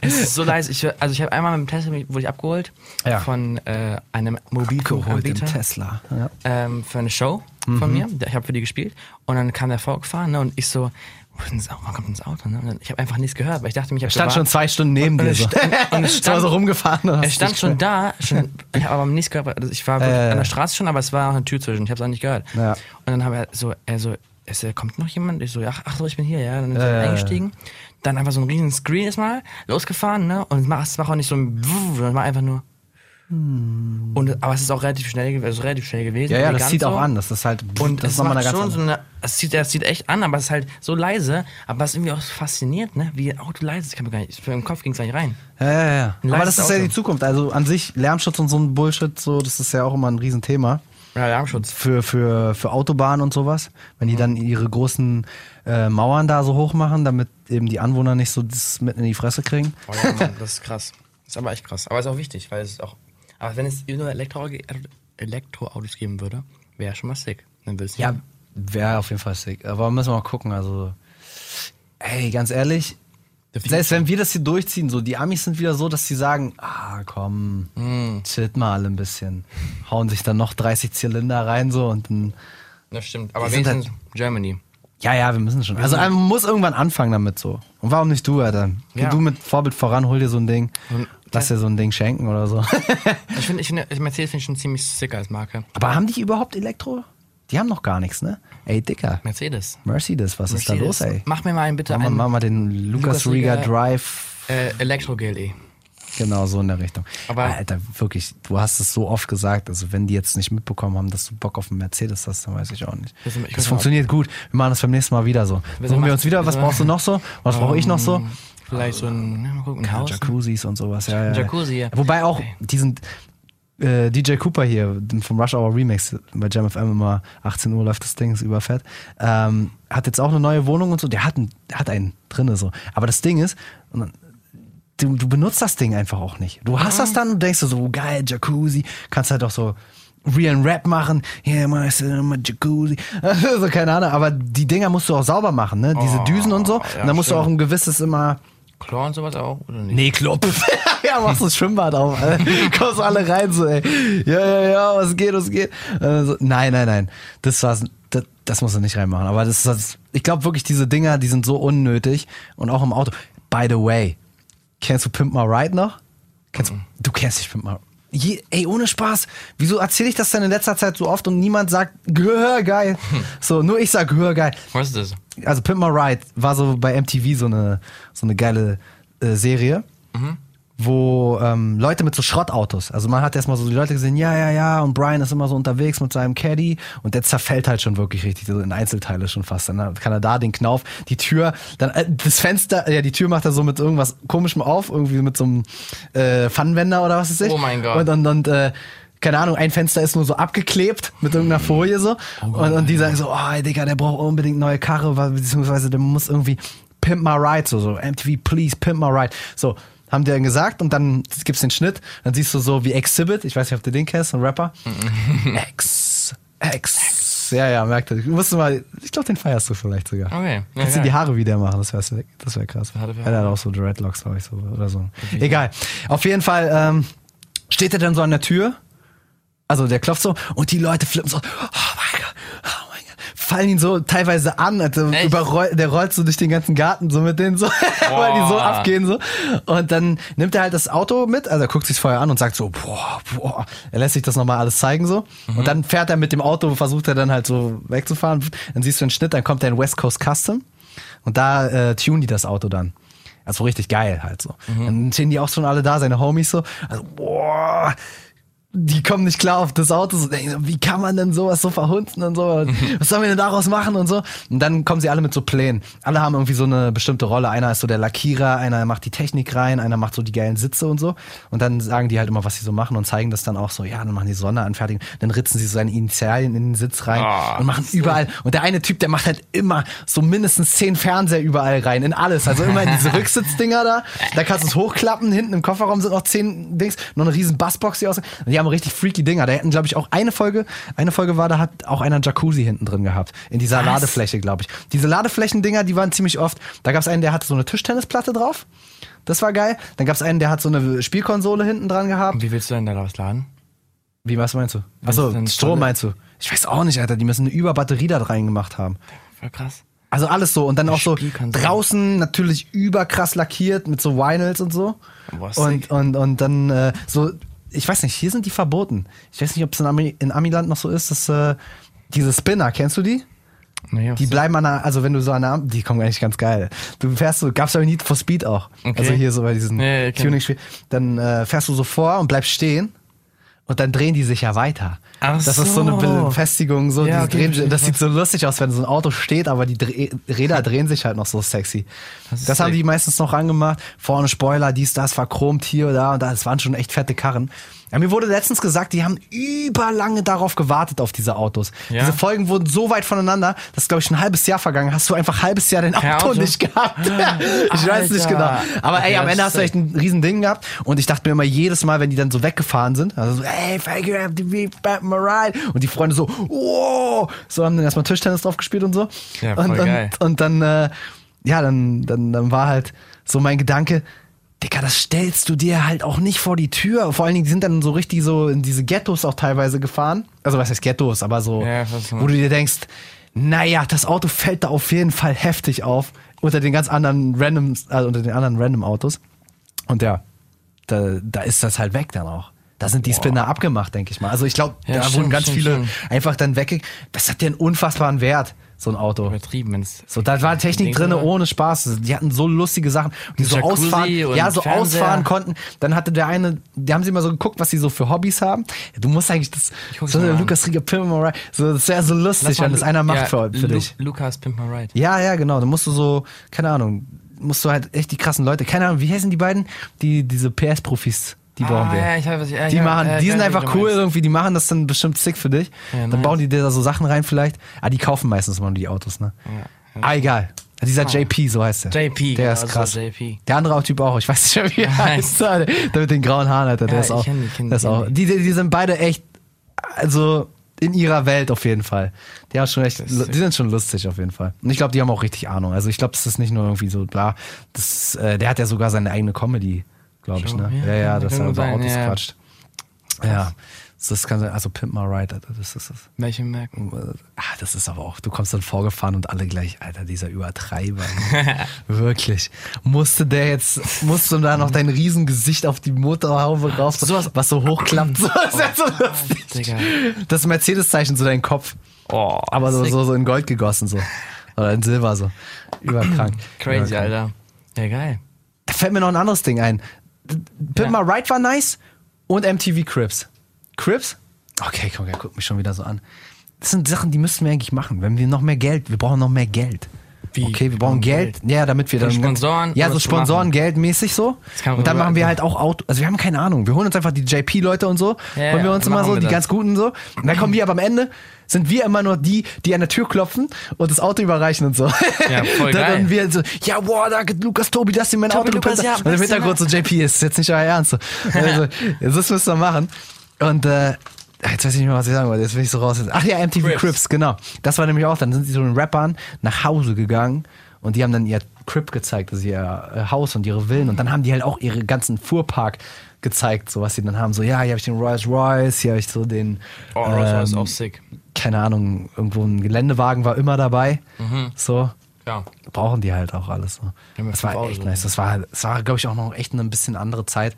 es ist so leise. Ich, also ich habe einmal mit dem Tesla wurde ich abgeholt Ja. von äh, einem Mobilfunkanbieter Tesla. Ja. ähm, für eine Show von mir. Ich habe für die gespielt und dann kam der vorgefahren ne, und ich so? Wann kommt das Auto? Ne? Dann, ich habe einfach nichts gehört, weil ich dachte, mich habe Stand schon zwei Stunden neben und dir so. und es stand- mal so rumgefahren. Er stand schon gehört. da, schon, ich habe aber nichts gehört. Also ich war Äh. an der Straße schon, aber es war auch eine Tür zwischen. Ich habe es auch nicht gehört. Ja. Und dann haben wir so, er so, es äh, kommt noch jemand? Ich so, ach, ach so, ich bin hier, ja. Dann ist Äh. er eingestiegen. Dann einfach so ein riesen Screen ist mal losgefahren, ne? Und es macht auch nicht so ein, Wuh, sondern macht einfach nur. Und, aber es ist auch relativ schnell, also relativ schnell gewesen. Ja, ja, das zieht so. auch an. Das ist halt, Und das es ist macht eine ganz schon so eine, es sieht, es sieht echt an, aber es ist halt so leise, aber es ist irgendwie auch fasziniert, ne? Wie ein Auto leise ist. Kann mir gar nicht, für den Kopf ging es nicht rein. Ja, ja, ja. Ein Aber das ist ja Auto. die Zukunft. Also an sich, Lärmschutz und so ein Bullshit, so, das ist ja auch immer ein Riesenthema. Ja, Alarmschutz. Für, für, für Autobahnen und sowas. Wenn die dann ihre großen äh, Mauern da so hoch machen, damit eben die Anwohner nicht so das mitten in die Fresse kriegen. Oh ja, Mann, das ist krass. Das ist aber echt krass. Aber ist auch wichtig, weil es auch. Aber wenn es nur Elektro Elektroautos geben würde, wäre schon mal sick. Dann Ja, wäre auf jeden Fall sick. Aber müssen wir mal gucken. Also, ey, ganz ehrlich, selbst wenn wir das hier durchziehen, so die Amis sind wieder so, dass sie sagen, ah komm, chillt mal alle ein bisschen. Hauen sich dann noch 30 Zylinder rein so und dann, Das stimmt. Aber wenigstens Germany. ja, ja, wir müssen schon. Also man muss irgendwann anfangen damit so. Und warum nicht du, Alter? Geh Ja. du mit Vorbild voran, hol dir so ein Ding. Und- Lass dir so ein Ding schenken oder so. Ich finde, ich finde, Mercedes finde ich schon ziemlich sick als Marke. Aber haben die überhaupt Elektro? Die haben noch gar nichts, ne? Ey, Dicker. Mercedes. Mercedes, was ist da los, Mercedes. ey? Mach mir mal einen bitte Mach mal, einen mach mal den Lucas Lucas Riga Drive. äh, Elektro-GLE. Genau, so in der Richtung. Aber- Alter, wirklich, du hast es so oft gesagt, also wenn die jetzt nicht mitbekommen haben, dass du Bock auf einen Mercedes hast, dann weiß ich auch nicht. Das- ich Das funktioniert gut. Wir machen das beim nächsten Mal wieder so. Suchen wir uns wieder, was brauchst du noch so? Was brauche ich noch so? Vielleicht so ein, ja, mal gucken, ein Haus. Jacuzzis und sowas, ja, ja. ja. Jacuzzi, ja. Wobei auch diesen äh, DJ Cooper hier vom Rush Hour Remix bei Jam FM immer 18 Uhr läuft das Ding, ist überfett. Ähm, hat jetzt auch eine neue Wohnung und so. Der hat, einen, der hat einen drinne so. Aber das Ding ist, dann- du, du benutzt das Ding einfach auch nicht. Du hast das dann und denkst du so, oh, geil, Jacuzzi, kannst halt auch so real Rap machen, yeah, my, my Jacuzzi, so keine Ahnung, aber die Dinger musst du auch sauber machen, ne, diese Düsen und so, ja, und dann musst du stimmt. auch ein gewisses immer, Chlor und sowas auch, oder nicht? Nee, Klopp. ja, machst du das Schwimmbad auf. Alter. Kommst alle rein so, ey. Ja, ja, ja, was geht, was geht. Äh, so, nein, nein, nein. Das war's. Das, das musst du nicht reinmachen. Aber das, das ich glaube wirklich, diese Dinger, die sind so unnötig. Und auch im Auto. By the way, kennst du Pimp My Ride noch? Kennst, Mhm. Du kennst dich Pimp My Je, ey, ohne Spaß. Wieso erzähle ich das denn in letzter Zeit so oft und niemand sagt, Gehör geil. So, nur ich sag Gehör geil Was ist das? Also Pimp My Ride war so bei MTV so eine, so eine geile äh, Serie, wo ähm, Leute mit so Schrottautos, also man hat erstmal so die Leute gesehen, ja, ja, ja, und Brian ist immer so unterwegs mit seinem Caddy und der zerfällt halt schon wirklich richtig, so in Einzelteile schon fast. Dann kann er da den Knauf, die Tür, dann äh, das Fenster, ja, die Tür macht er so mit irgendwas komischem auf, irgendwie mit so einem äh, Pfannenwender oder was ist das? Oh mein Gott. Und, und, und äh, keine Ahnung, ein Fenster ist nur so abgeklebt mit irgendeiner Folie so. und, und die sagen so, oh, Digga, der braucht unbedingt neue Karre, beziehungsweise der muss irgendwie Pimp My Ride, so, so MTV, please, Pimp My Ride. So, haben die dann gesagt und dann gibt's den Schnitt, dann siehst du so wie Exhibit, ich weiß nicht, ob du den kennst, ein Rapper. X, X. Ja, ja, merkt ihr. Du mal, ich glaube, den feierst du vielleicht sogar. Okay. Ja, Kannst du die Haare wieder machen, das wäre das wär krass. Er Ja, hat auch so Dreadlocks, glaube ich, so, oder so. Egal. Auf jeden Fall ähm, steht er dann so an der Tür, also der klopft so und die Leute flippen so, oh mein Gott, oh mein Gott, fallen ihn so teilweise an, also überroll, der rollt so durch den ganzen Garten so mit denen so, weil die so abgehen so. Und dann nimmt er halt das Auto mit, also er guckt sich vorher an und sagt so, boah, boah, er lässt sich das nochmal alles zeigen so. Und dann fährt er mit dem Auto, versucht er dann halt so wegzufahren. Dann siehst du einen Schnitt, dann kommt er in West Coast Custom und da äh, tunen die das Auto dann. Also richtig geil halt so. Dann stehen die auch schon alle da, seine Homies so. Also, boah, die kommen nicht klar auf das Auto. So, denken wie kann man denn sowas so verhunzen und so? Was sollen wir denn daraus machen und so? Und dann kommen sie alle mit so Plänen. Alle haben irgendwie so eine bestimmte Rolle. Einer ist so der Lackierer, einer macht die Technik rein, einer macht so die geilen Sitze und so. Und dann sagen die halt immer, was sie so machen und zeigen das dann auch so. Ja, dann machen die Sonne anfertigen. Dann ritzen sie so seine Initialien in den Sitz rein Ah, und machen überall. Und der eine Typ, der macht halt immer so mindestens zehn Fernseher überall rein, in alles. Also immer in diese Rücksitzddinger da. Da kannst du es hochklappen. Hinten im Kofferraum sind noch zehn Dings. Noch eine riesen Bassbox, die aus. Die haben richtig freaky Dinger. Da hätten, glaube ich, auch eine Folge, eine Folge war, da hat auch einer einen Jacuzzi hinten drin gehabt. In dieser Was? Ladefläche, glaube ich. Diese Ladeflächendinger, die waren ziemlich oft. Da gab es einen, der hatte so eine Tischtennisplatte drauf. Das war geil. Dann gab es einen, der hat so eine Spielkonsole hinten dran gehabt. Und wie willst du denn da was laden? Wie, was meinst du? Achso, Strom meinst du? Ich weiß auch nicht, Alter. Die müssen eine Überbatterie da rein gemacht haben. Voll krass. Also alles so. Und dann auch so draußen natürlich überkrass lackiert mit so Vinyls und so. Und, und, und dann äh, so, ich weiß nicht, hier sind die verboten. Ich weiß nicht, ob es in, Ami, in Amiland noch so ist, dass äh, diese Spinner, kennst du die? Nee, Die bleiben an der, also wenn du so an der, Am- die kommen eigentlich ganz geil. Du fährst so, gab's ja Need for Speed auch. Okay. Also hier so bei diesen kenn Tuning-Spiel. Dann äh, fährst du so vor und bleibst stehen und dann drehen die sich ja weiter. Ach das ist so eine so. Befestigung, so, Ja, okay, drehen, das sieht so lustig aus, wenn so ein Auto steht, aber die Dreh Räder drehen sich halt noch so sexy. Das Das, haben sick. die meistens noch angemacht. Vorne Spoiler, dies, das, verchromt hier da und da. Das waren schon echt fette Karren. Ja, mir wurde letztens gesagt, die haben überlange darauf gewartet, auf diese Autos. Ja? Diese Folgen wurden so weit voneinander, dass, glaube ich, schon ein halbes Jahr vergangen. Hast du einfach ein halbes Jahr dein Auto, Auto? nicht gehabt? ich weiß nicht genau. Alter. Aber ey, am Ende hast du echt ein riesen Ding gehabt. Und ich dachte mir immer jedes Mal, wenn die dann so weggefahren sind, also so, ey, thank you, MTV, back my ride. Und die Freunde so, wow. So haben dann erstmal Tischtennis drauf gespielt und so. Ja, voll und, und, geil. und dann, äh, ja, dann, dann, dann war halt so mein Gedanke, Digga, das stellst du dir halt auch nicht vor die Tür. Vor allen Dingen, die sind dann so richtig so in diese Ghettos auch teilweise gefahren. Also was heißt Ghettos, aber so, Ja, wo du dir denkst, naja, das Auto fällt da auf jeden Fall heftig auf unter den ganz anderen random, also unter den anderen random Autos. Und ja, da, da ist das halt weg dann auch. Da sind die Spinner abgemacht, denke ich mal. Also ich glaube, Ja, da stimmt, wurden ganz stimmt, viele stimmt. einfach dann weg. Das hat ja einen unfassbaren Wert, so ein Auto. Übertrieben. So, da war Technik drin ohne Spaß. Die hatten so lustige Sachen, die so Jacuzzi ausfahren, ja, so Fernseher. ausfahren konnten. Dann hatte der eine, die haben sie mal so geguckt, was sie so für Hobbys haben. Ja, du musst eigentlich das, so an. Lukas Rieger Pimp My Ride, so, das wäre so lustig, wenn das einer macht ja, für, für Lu- dich. Lukas Pimp My Ride. Ja, ja, genau. Da musst du so, keine Ahnung, musst du halt echt die krassen Leute, keine Ahnung, wie heißen die beiden? Die, diese PS-Profis, die bauen ah, wir. ja, ich weiß, ja, Die ja, machen, ja, die sind einfach cool irgendwie, die machen das dann bestimmt sick für dich. Dann nice. bauen die dir da so Sachen rein vielleicht. Ah, die kaufen meistens mal die Autos, ne? Ah, egal. Dieser JP, so heißt der. JP, Der genau, ist krass. JP. Der andere Typ auch, ich weiß nicht mehr, wie er heißt. Der mit den grauen Haaren, Alter, der ist auch. kenn die, kenn der ist auch die. die, die, sind beide echt, also in ihrer Welt auf jeden Fall. Die, haben schon echt, die sind schon lustig auf jeden Fall. Und ich glaube, die haben auch richtig Ahnung. Also ich glaube, das ist nicht nur irgendwie so, bla, das, äh, der hat ja sogar seine eigene Comedy, glaube ich, ne? ja, Ja, ja, dass er über Autos ja. quatscht. Ja, das kann sein, also Pimp My Ride, Alter, das ist das. Welche merken? Ah, das ist aber auch, du kommst dann vorgefahren und alle gleich, Alter, dieser Übertreiber. Wirklich. Musste der jetzt, musste da noch dein Riesengesicht auf die Motorhaube rauf, Sowas- was so hochklappt. So, das ist ja so. Das Mercedes-Zeichen zu deinem Kopf. Oh, Aber so, so, so in Gold gegossen, so. Oder in Silber, so. Überkrank. Crazy, Überkrank. Alter. Ja, geil. Da fällt mir noch ein anderes Ding ein. Pimp My Ride war nice und MTV Crips. Crips? Okay, komm, guckt mich schon wieder so an. Das sind Sachen, die müssten wir eigentlich machen. Wenn wir noch mehr Geld, wir brauchen noch mehr Geld. Wie? Okay, wir brauchen Geld. Ja, damit wir dann. Sponsoren, Ja, so. Sponsoren, geldmäßig so. Und dann machen wir halt auch Auto. Also wir haben keine Ahnung. Wir holen uns einfach die JP-Leute und so. Ja, holen wir uns immer so, die das. ganz guten so. Und dann kommen wir aber am Ende, sind wir immer nur die, die an der Tür klopfen und das Auto überreichen und so. Ja, voll dann, geil. wir so, ja, boah, danke, Lukas, Tobi, dass ihr mein Tobi, Auto Lukas, ja. Und im Hintergrund so, JP, ist jetzt nicht euer Ernst. So. Also, das müssen wir machen. Und, äh, Jetzt weiß ich nicht mehr, was ich sagen wollte. Jetzt bin ich so raus. Ach ja, MTV Crips. Crips. genau. Das war nämlich auch, dann sind sie so den Rappern nach Hause gegangen und die haben dann ihr Crip gezeigt, also ihr äh, Haus und ihre Villen und dann haben die halt auch ihre ganzen Fuhrpark gezeigt, so was sie dann haben. So, ja, hier habe ich den Rolls Royce, hier habe ich so den, Oh, Rolls Royce ähm, auch sick. keine Ahnung, irgendwo ein Geländewagen war immer dabei. So, Ja. brauchen die halt auch alles. So. Das war Autos echt nice. Das war, das war glaube ich, auch noch echt eine ein bisschen andere Zeit.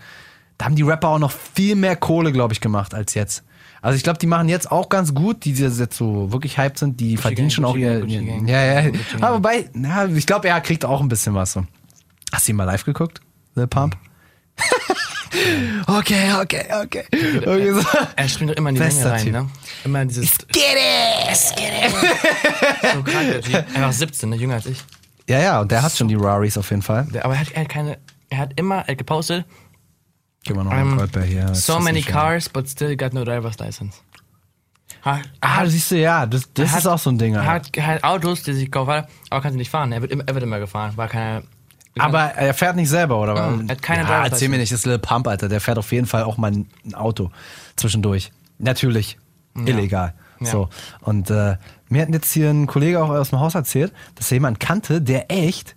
Da haben die Rapper auch noch viel mehr Kohle, glaube ich, gemacht als jetzt. Also ich glaube, die machen jetzt auch ganz gut, die jetzt so wirklich hyped sind, die verdienen Gang, schon auch Gucci ihr. Gang, Gucci Gang. ja, ja. Gucci. Aber wobei, na, ich glaube, er kriegt auch ein bisschen was so. Hast du ihn mal live geguckt? Lil Pump? okay, okay, okay. okay so. Er spielt doch immer in die Bester Länge rein, Typ. ne? Immer dieses Get it! Get it! so krank, der Typ. Einfach 17, ne? Jünger als ich. Ja, ja, und der hat schon die Raris auf jeden Fall. Der, aber er hat, er hat keine. Er hat immer er hat gepostet, Noch einen ähm, Goldbär hier. Jetzt so many cars, but still got no driver's license. Ha, Ah, siehst du, ja, das, das er ist hat- auch so ein Ding. Er hat, hat Autos, die sich hat, aber kann sie nicht fahren. Er wird, immer, er wird immer gefahren, weil keine. Aber er fährt nicht selber, oder? Ja, er hat keine ja, Driver's erzähl mir nicht, das ist Lil Pump, Alter. Der fährt auf jeden Fall auch mal ein Auto zwischendurch. Natürlich. Illegal. Ja. So. Und äh, mir hat jetzt hier ein Kollege auch aus dem Haus erzählt, dass er jemanden kannte, der echt,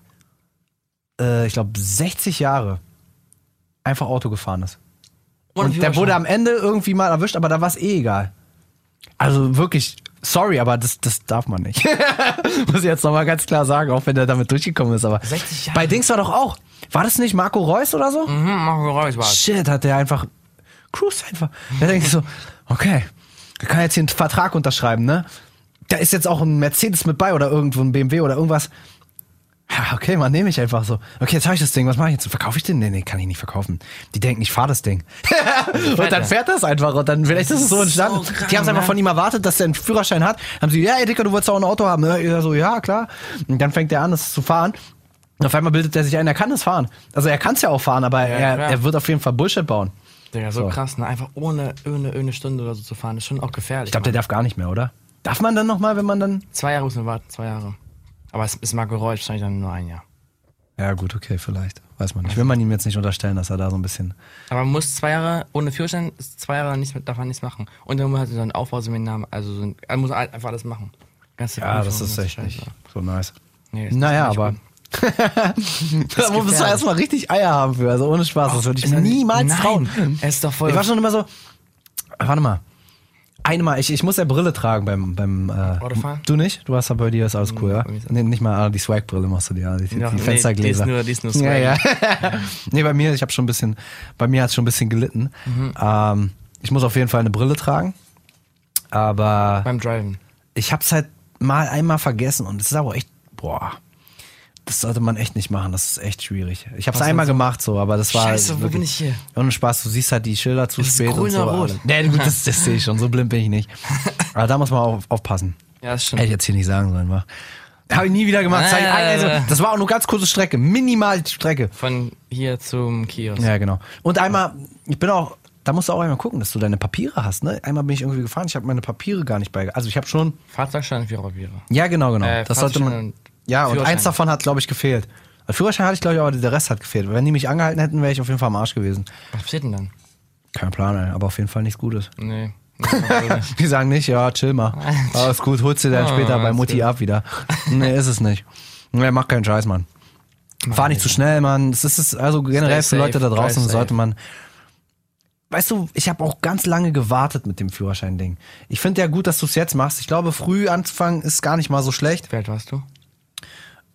äh, ich glaube, 60 Jahre einfach Auto gefahren ist. Ohne Und der wurde am Ende irgendwie mal erwischt, aber da war es eh egal. Also wirklich, sorry, aber das, das darf man nicht. Muss ich jetzt nochmal ganz klar sagen, auch wenn der damit durchgekommen ist. Aber 60 Jahre. bei Dings war doch auch. War das nicht Marco Reus oder so? Mhm, Marco Reus war. Shit, hat der einfach. Cruise einfach. Da denke ich so, okay, der kann jetzt hier einen Vertrag unterschreiben, ne? Da ist jetzt auch ein Mercedes mit bei oder irgendwo ein BMW oder irgendwas. Ja, okay, man nehme ich einfach so. Okay, jetzt habe ich das Ding, was mache ich jetzt? Verkaufe ich den? Nee, nee, kann ich nicht verkaufen. Die denken, ich fahre das Ding. und dann er. fährt das einfach und dann vielleicht ist es so entstanden. so die haben es einfach von ihm erwartet, dass er einen Führerschein hat. Haben sie, ja, ey, Dicker, du wolltest auch ein Auto haben. Ne? Er so, ja, klar. Und dann fängt er an, das zu fahren. Und auf einmal bildet er sich ein, er kann es fahren. Also er kann es ja auch fahren, aber er, klar. er wird auf jeden Fall Bullshit bauen. Digga, so, So. krass, ne? Einfach ohne, ohne, ohne Stunde oder so zu fahren, ist schon auch gefährlich. Ich glaube, der darf gar nicht mehr, oder? Darf man dann nochmal, wenn man dann. zwei Jahre muss man warten, zwei Jahre. Aber es ist Marco Reus wahrscheinlich dann nur ein Jahr. Ja, gut, okay, vielleicht. Weiß man nicht. Will man ihm jetzt nicht unterstellen, dass er da so ein bisschen. Aber man muss zwei Jahre ohne Führerschein, zwei Jahre nichts, darf man nichts machen. Und dann muss halt so ein Aufbauseminar, also so ein, er muss halt einfach alles machen. Ganze Ja, das ist echt nicht so nice. Nee, Naja, nicht aber da musst du erstmal richtig Eier haben für. Also ohne Spaß, das würde ich mir niemals Nein, trauen. er ist doch voll. Ich war schon immer so. Warte mal. Einmal, ich, ich muss ja Brille tragen beim. beim äh, du nicht? Du hast ja bei dir ist alles cool, ja? Nee, nicht mal ah, die Swag-Brille machst du dir, ja, die, Ja, die nee, Fenstergläser. die ist nur- die ist nur Ja, Swag. ja. nee, bei mir, ich habe schon ein bisschen, bei mir hat es schon ein bisschen gelitten. Mhm. Ähm, ich muss auf jeden Fall eine Brille tragen. Aber beim Driven. ich habe es halt mal einmal vergessen und es ist aber echt, boah, das sollte man echt nicht machen. Das ist echt schwierig. Ich habe es einmal so? gemacht so, aber das war Scheiße, wo wirklich- bin ich hier? Ohne Spaß, du siehst halt die Schilder zu ist spät grün und so. rot? Nee, gut, das, das sehe ich schon. So blind bin ich nicht. Aber da muss man auf, aufpassen. Ja, das stimmt. Hätte ich jetzt hier nicht sagen sollen, wa? Habe ich nie wieder gemacht. Ah. also, das war auch nur ganz kurze Strecke, minimal Strecke. Von hier zum Kiosk. Ja, genau. Und einmal, ich bin auch, da musst du auch einmal gucken, dass du deine Papiere hast, ne? Einmal bin ich irgendwie gefahren, ich habe meine Papiere gar nicht bei. Also ich habe schon, Fahrzeugschein, Viererbiere. ja genau, genau. Äh, das sollte man. Ja, und eins davon hat, glaube ich, gefehlt. Also Führerschein hatte ich, glaube ich, aber der Rest hat gefehlt. Wenn die mich angehalten hätten, wäre ich auf jeden Fall am Arsch gewesen. Was passiert denn dann? Kein Plan, ey, aber auf jeden Fall nichts Gutes. Nee. Die sagen nicht, ja, chill mal. Alles gut, holst du dann Ah, später bei Mutti gut. ab wieder. Nee, ist es nicht. Nee, mach keinen Scheiß, Mann. Fahr nicht zu schnell, Mann. Es ist also generell für Leute da draußen sollte man. Weißt du, ich habe auch ganz lange gewartet mit dem Führerschein-Ding. Ich finde ja gut, dass du es jetzt machst. Ich glaube, früh anzufangen ist gar nicht mal so schlecht. Wie alt warst du?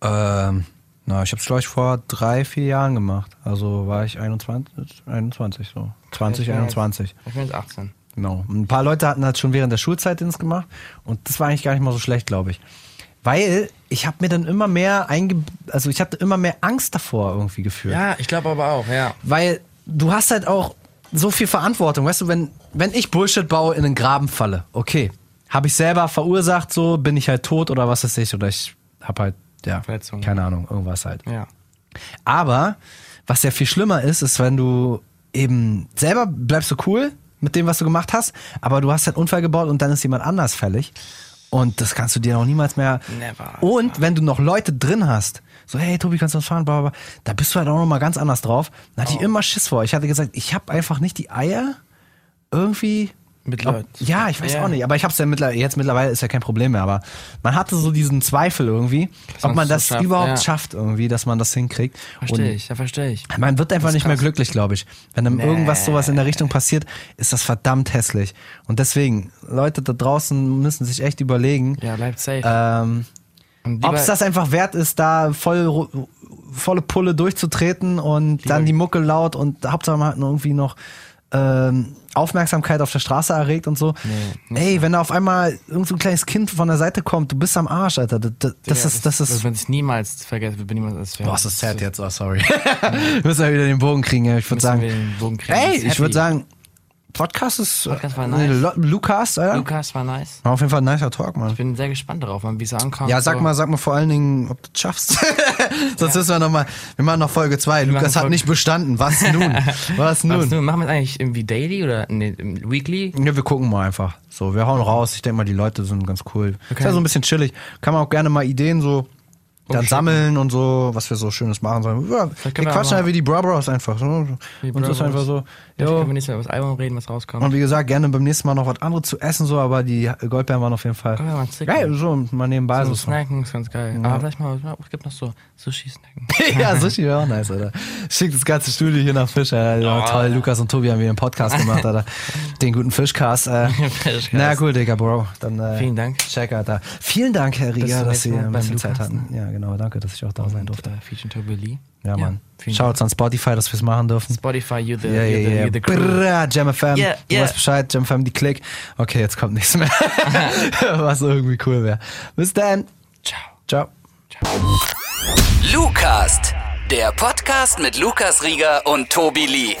Ähm, na, ich habe es, glaube ich, vor drei, vier Jahren gemacht. Also war ich 21, 21 so. 20, Ich bin 21. Jetzt, ich bin jetzt 18. Genau. Ein paar Leute hatten das schon während der Schulzeit ins gemacht und das war eigentlich gar nicht mal so schlecht, glaube ich. Weil ich habe mir dann immer mehr einge also ich hatte immer mehr Angst davor irgendwie gefühlt. Ja, ich glaube aber auch, ja. Weil du hast halt auch so viel Verantwortung, weißt du, wenn wenn ich Bullshit baue in einen Graben falle, okay, habe ich selber verursacht, so bin ich halt tot oder was weiß ich oder ich habe halt ja, Verletzung. keine Ahnung, irgendwas halt. Ja. Aber was ja viel schlimmer ist, ist, wenn du eben selber bleibst du cool mit dem, was du gemacht hast, aber du hast halt einen Unfall gebaut und dann ist jemand anders fällig. Und das kannst du dir auch niemals mehr. Never. Und wenn du noch Leute drin hast, so, hey Tobi, kannst du uns fahren, bla, bla, bla, da bist du halt auch noch mal ganz anders drauf. Da hatte ich immer Schiss vor. Ich hatte gesagt, ich habe einfach nicht die Eier, irgendwie. Mit Ob- Leuten. Ja, ich weiß Ja. auch nicht, aber ich hab's ja mittlerweile, jetzt mittlerweile ist ja kein Problem mehr, aber man hatte so diesen Zweifel irgendwie, ob man's man das schafft, überhaupt ja. schafft irgendwie, dass man das hinkriegt. Verstehe ich, ja, verstehe ich. Man wird einfach nicht mehr glücklich, glaube ich. Wenn dann Nee. irgendwas sowas in der Richtung passiert, ist das verdammt hässlich. Und deswegen, Leute da draußen müssen sich echt überlegen, Ja, bleibt safe. ähm, ob es das einfach wert ist, da voll volle Pulle durchzutreten und dann die Mucke laut und Hauptsache man hat irgendwie noch ähm, Aufmerksamkeit auf der Straße erregt und so. Nee, Ey, wenn da auf einmal irgend so ein kleines Kind von der Seite kommt, du bist am Arsch, Alter. Das, das, das Ja, ist, das ist, Wenn ich niemals vergesse, bin niemals als Boah, ist das sad jetzt, oh sorry. müssen wir wieder den Bogen kriegen, ja. Ich würde sagen. wir den Bogen kriegen. Ey, Das ich würde sagen, Podcast ist. Podcast war äh, nice. Lukas, Alter. Lukas war nice. War auf jeden Fall ein nicer Talk, Mann. Ich bin sehr gespannt darauf, wie es ankommt. Ja, sag so. mal, sag mal vor allen Dingen, ob du es schaffst. Sonst müssen wir nochmal, wir machen noch Folge 2. Lukas hat Folge- nicht bestanden. Was nun? Was nun? Was, du, machen wir es eigentlich irgendwie daily oder nee, weekly? Ja, wir gucken mal einfach. So, wir hauen raus. Ich denke mal, die Leute sind ganz cool. Ist ja so ein bisschen chillig. Kann man auch gerne mal Ideen so dann Umschicken. sammeln und so, was wir so Schönes machen sollen. Ja, wir quatschen mal- halt wie die Bra Bros einfach. So. Und Die das ist einfach so. Ja, Jo. können wir nächstes Mal über das Album reden, was rauskommt. Und wie gesagt, gerne beim nächsten Mal noch was anderes zu essen, so, aber die Goldbeeren waren auf jeden Fall. Können wir mal. Geil, so mal nebenbei. so So snacken ist ganz geil. Aber vielleicht mal, ja, es gibt noch so Sushi-Snacken. ja, Sushi wäre auch nice, Alter. Schickt das ganze Studio hier nach Fisch, Alter. Ja, Oh, toll. Lukas und Tobi haben wieder einen Podcast gemacht, Alter. Den guten Fischcast. Äh. Fischcast. Na cool, Digga, Bro. Dann, äh, Vielen Dank. Check, Alter. Vielen Dank, Herr Rieger, dass Sie bisschen Zeit hatten. Ja, genau, danke, dass ich auch da sein Und durfte. äh, Feature Toby Lee. Ja, Mann. vielen Schaut an Spotify, dass wir es machen dürfen. Spotify, you the, Ja, ja, you the, ja. you the crew. Brrrr, Jam FM. Yeah, Du yeah. weißt Bescheid, Jam FM, die Klick. Okay, jetzt kommt nichts mehr. Was irgendwie cool wäre. Bis dann. Ciao. Ciao. Lucast, der Podcast mit Lukas Rieger und Tobi Lee.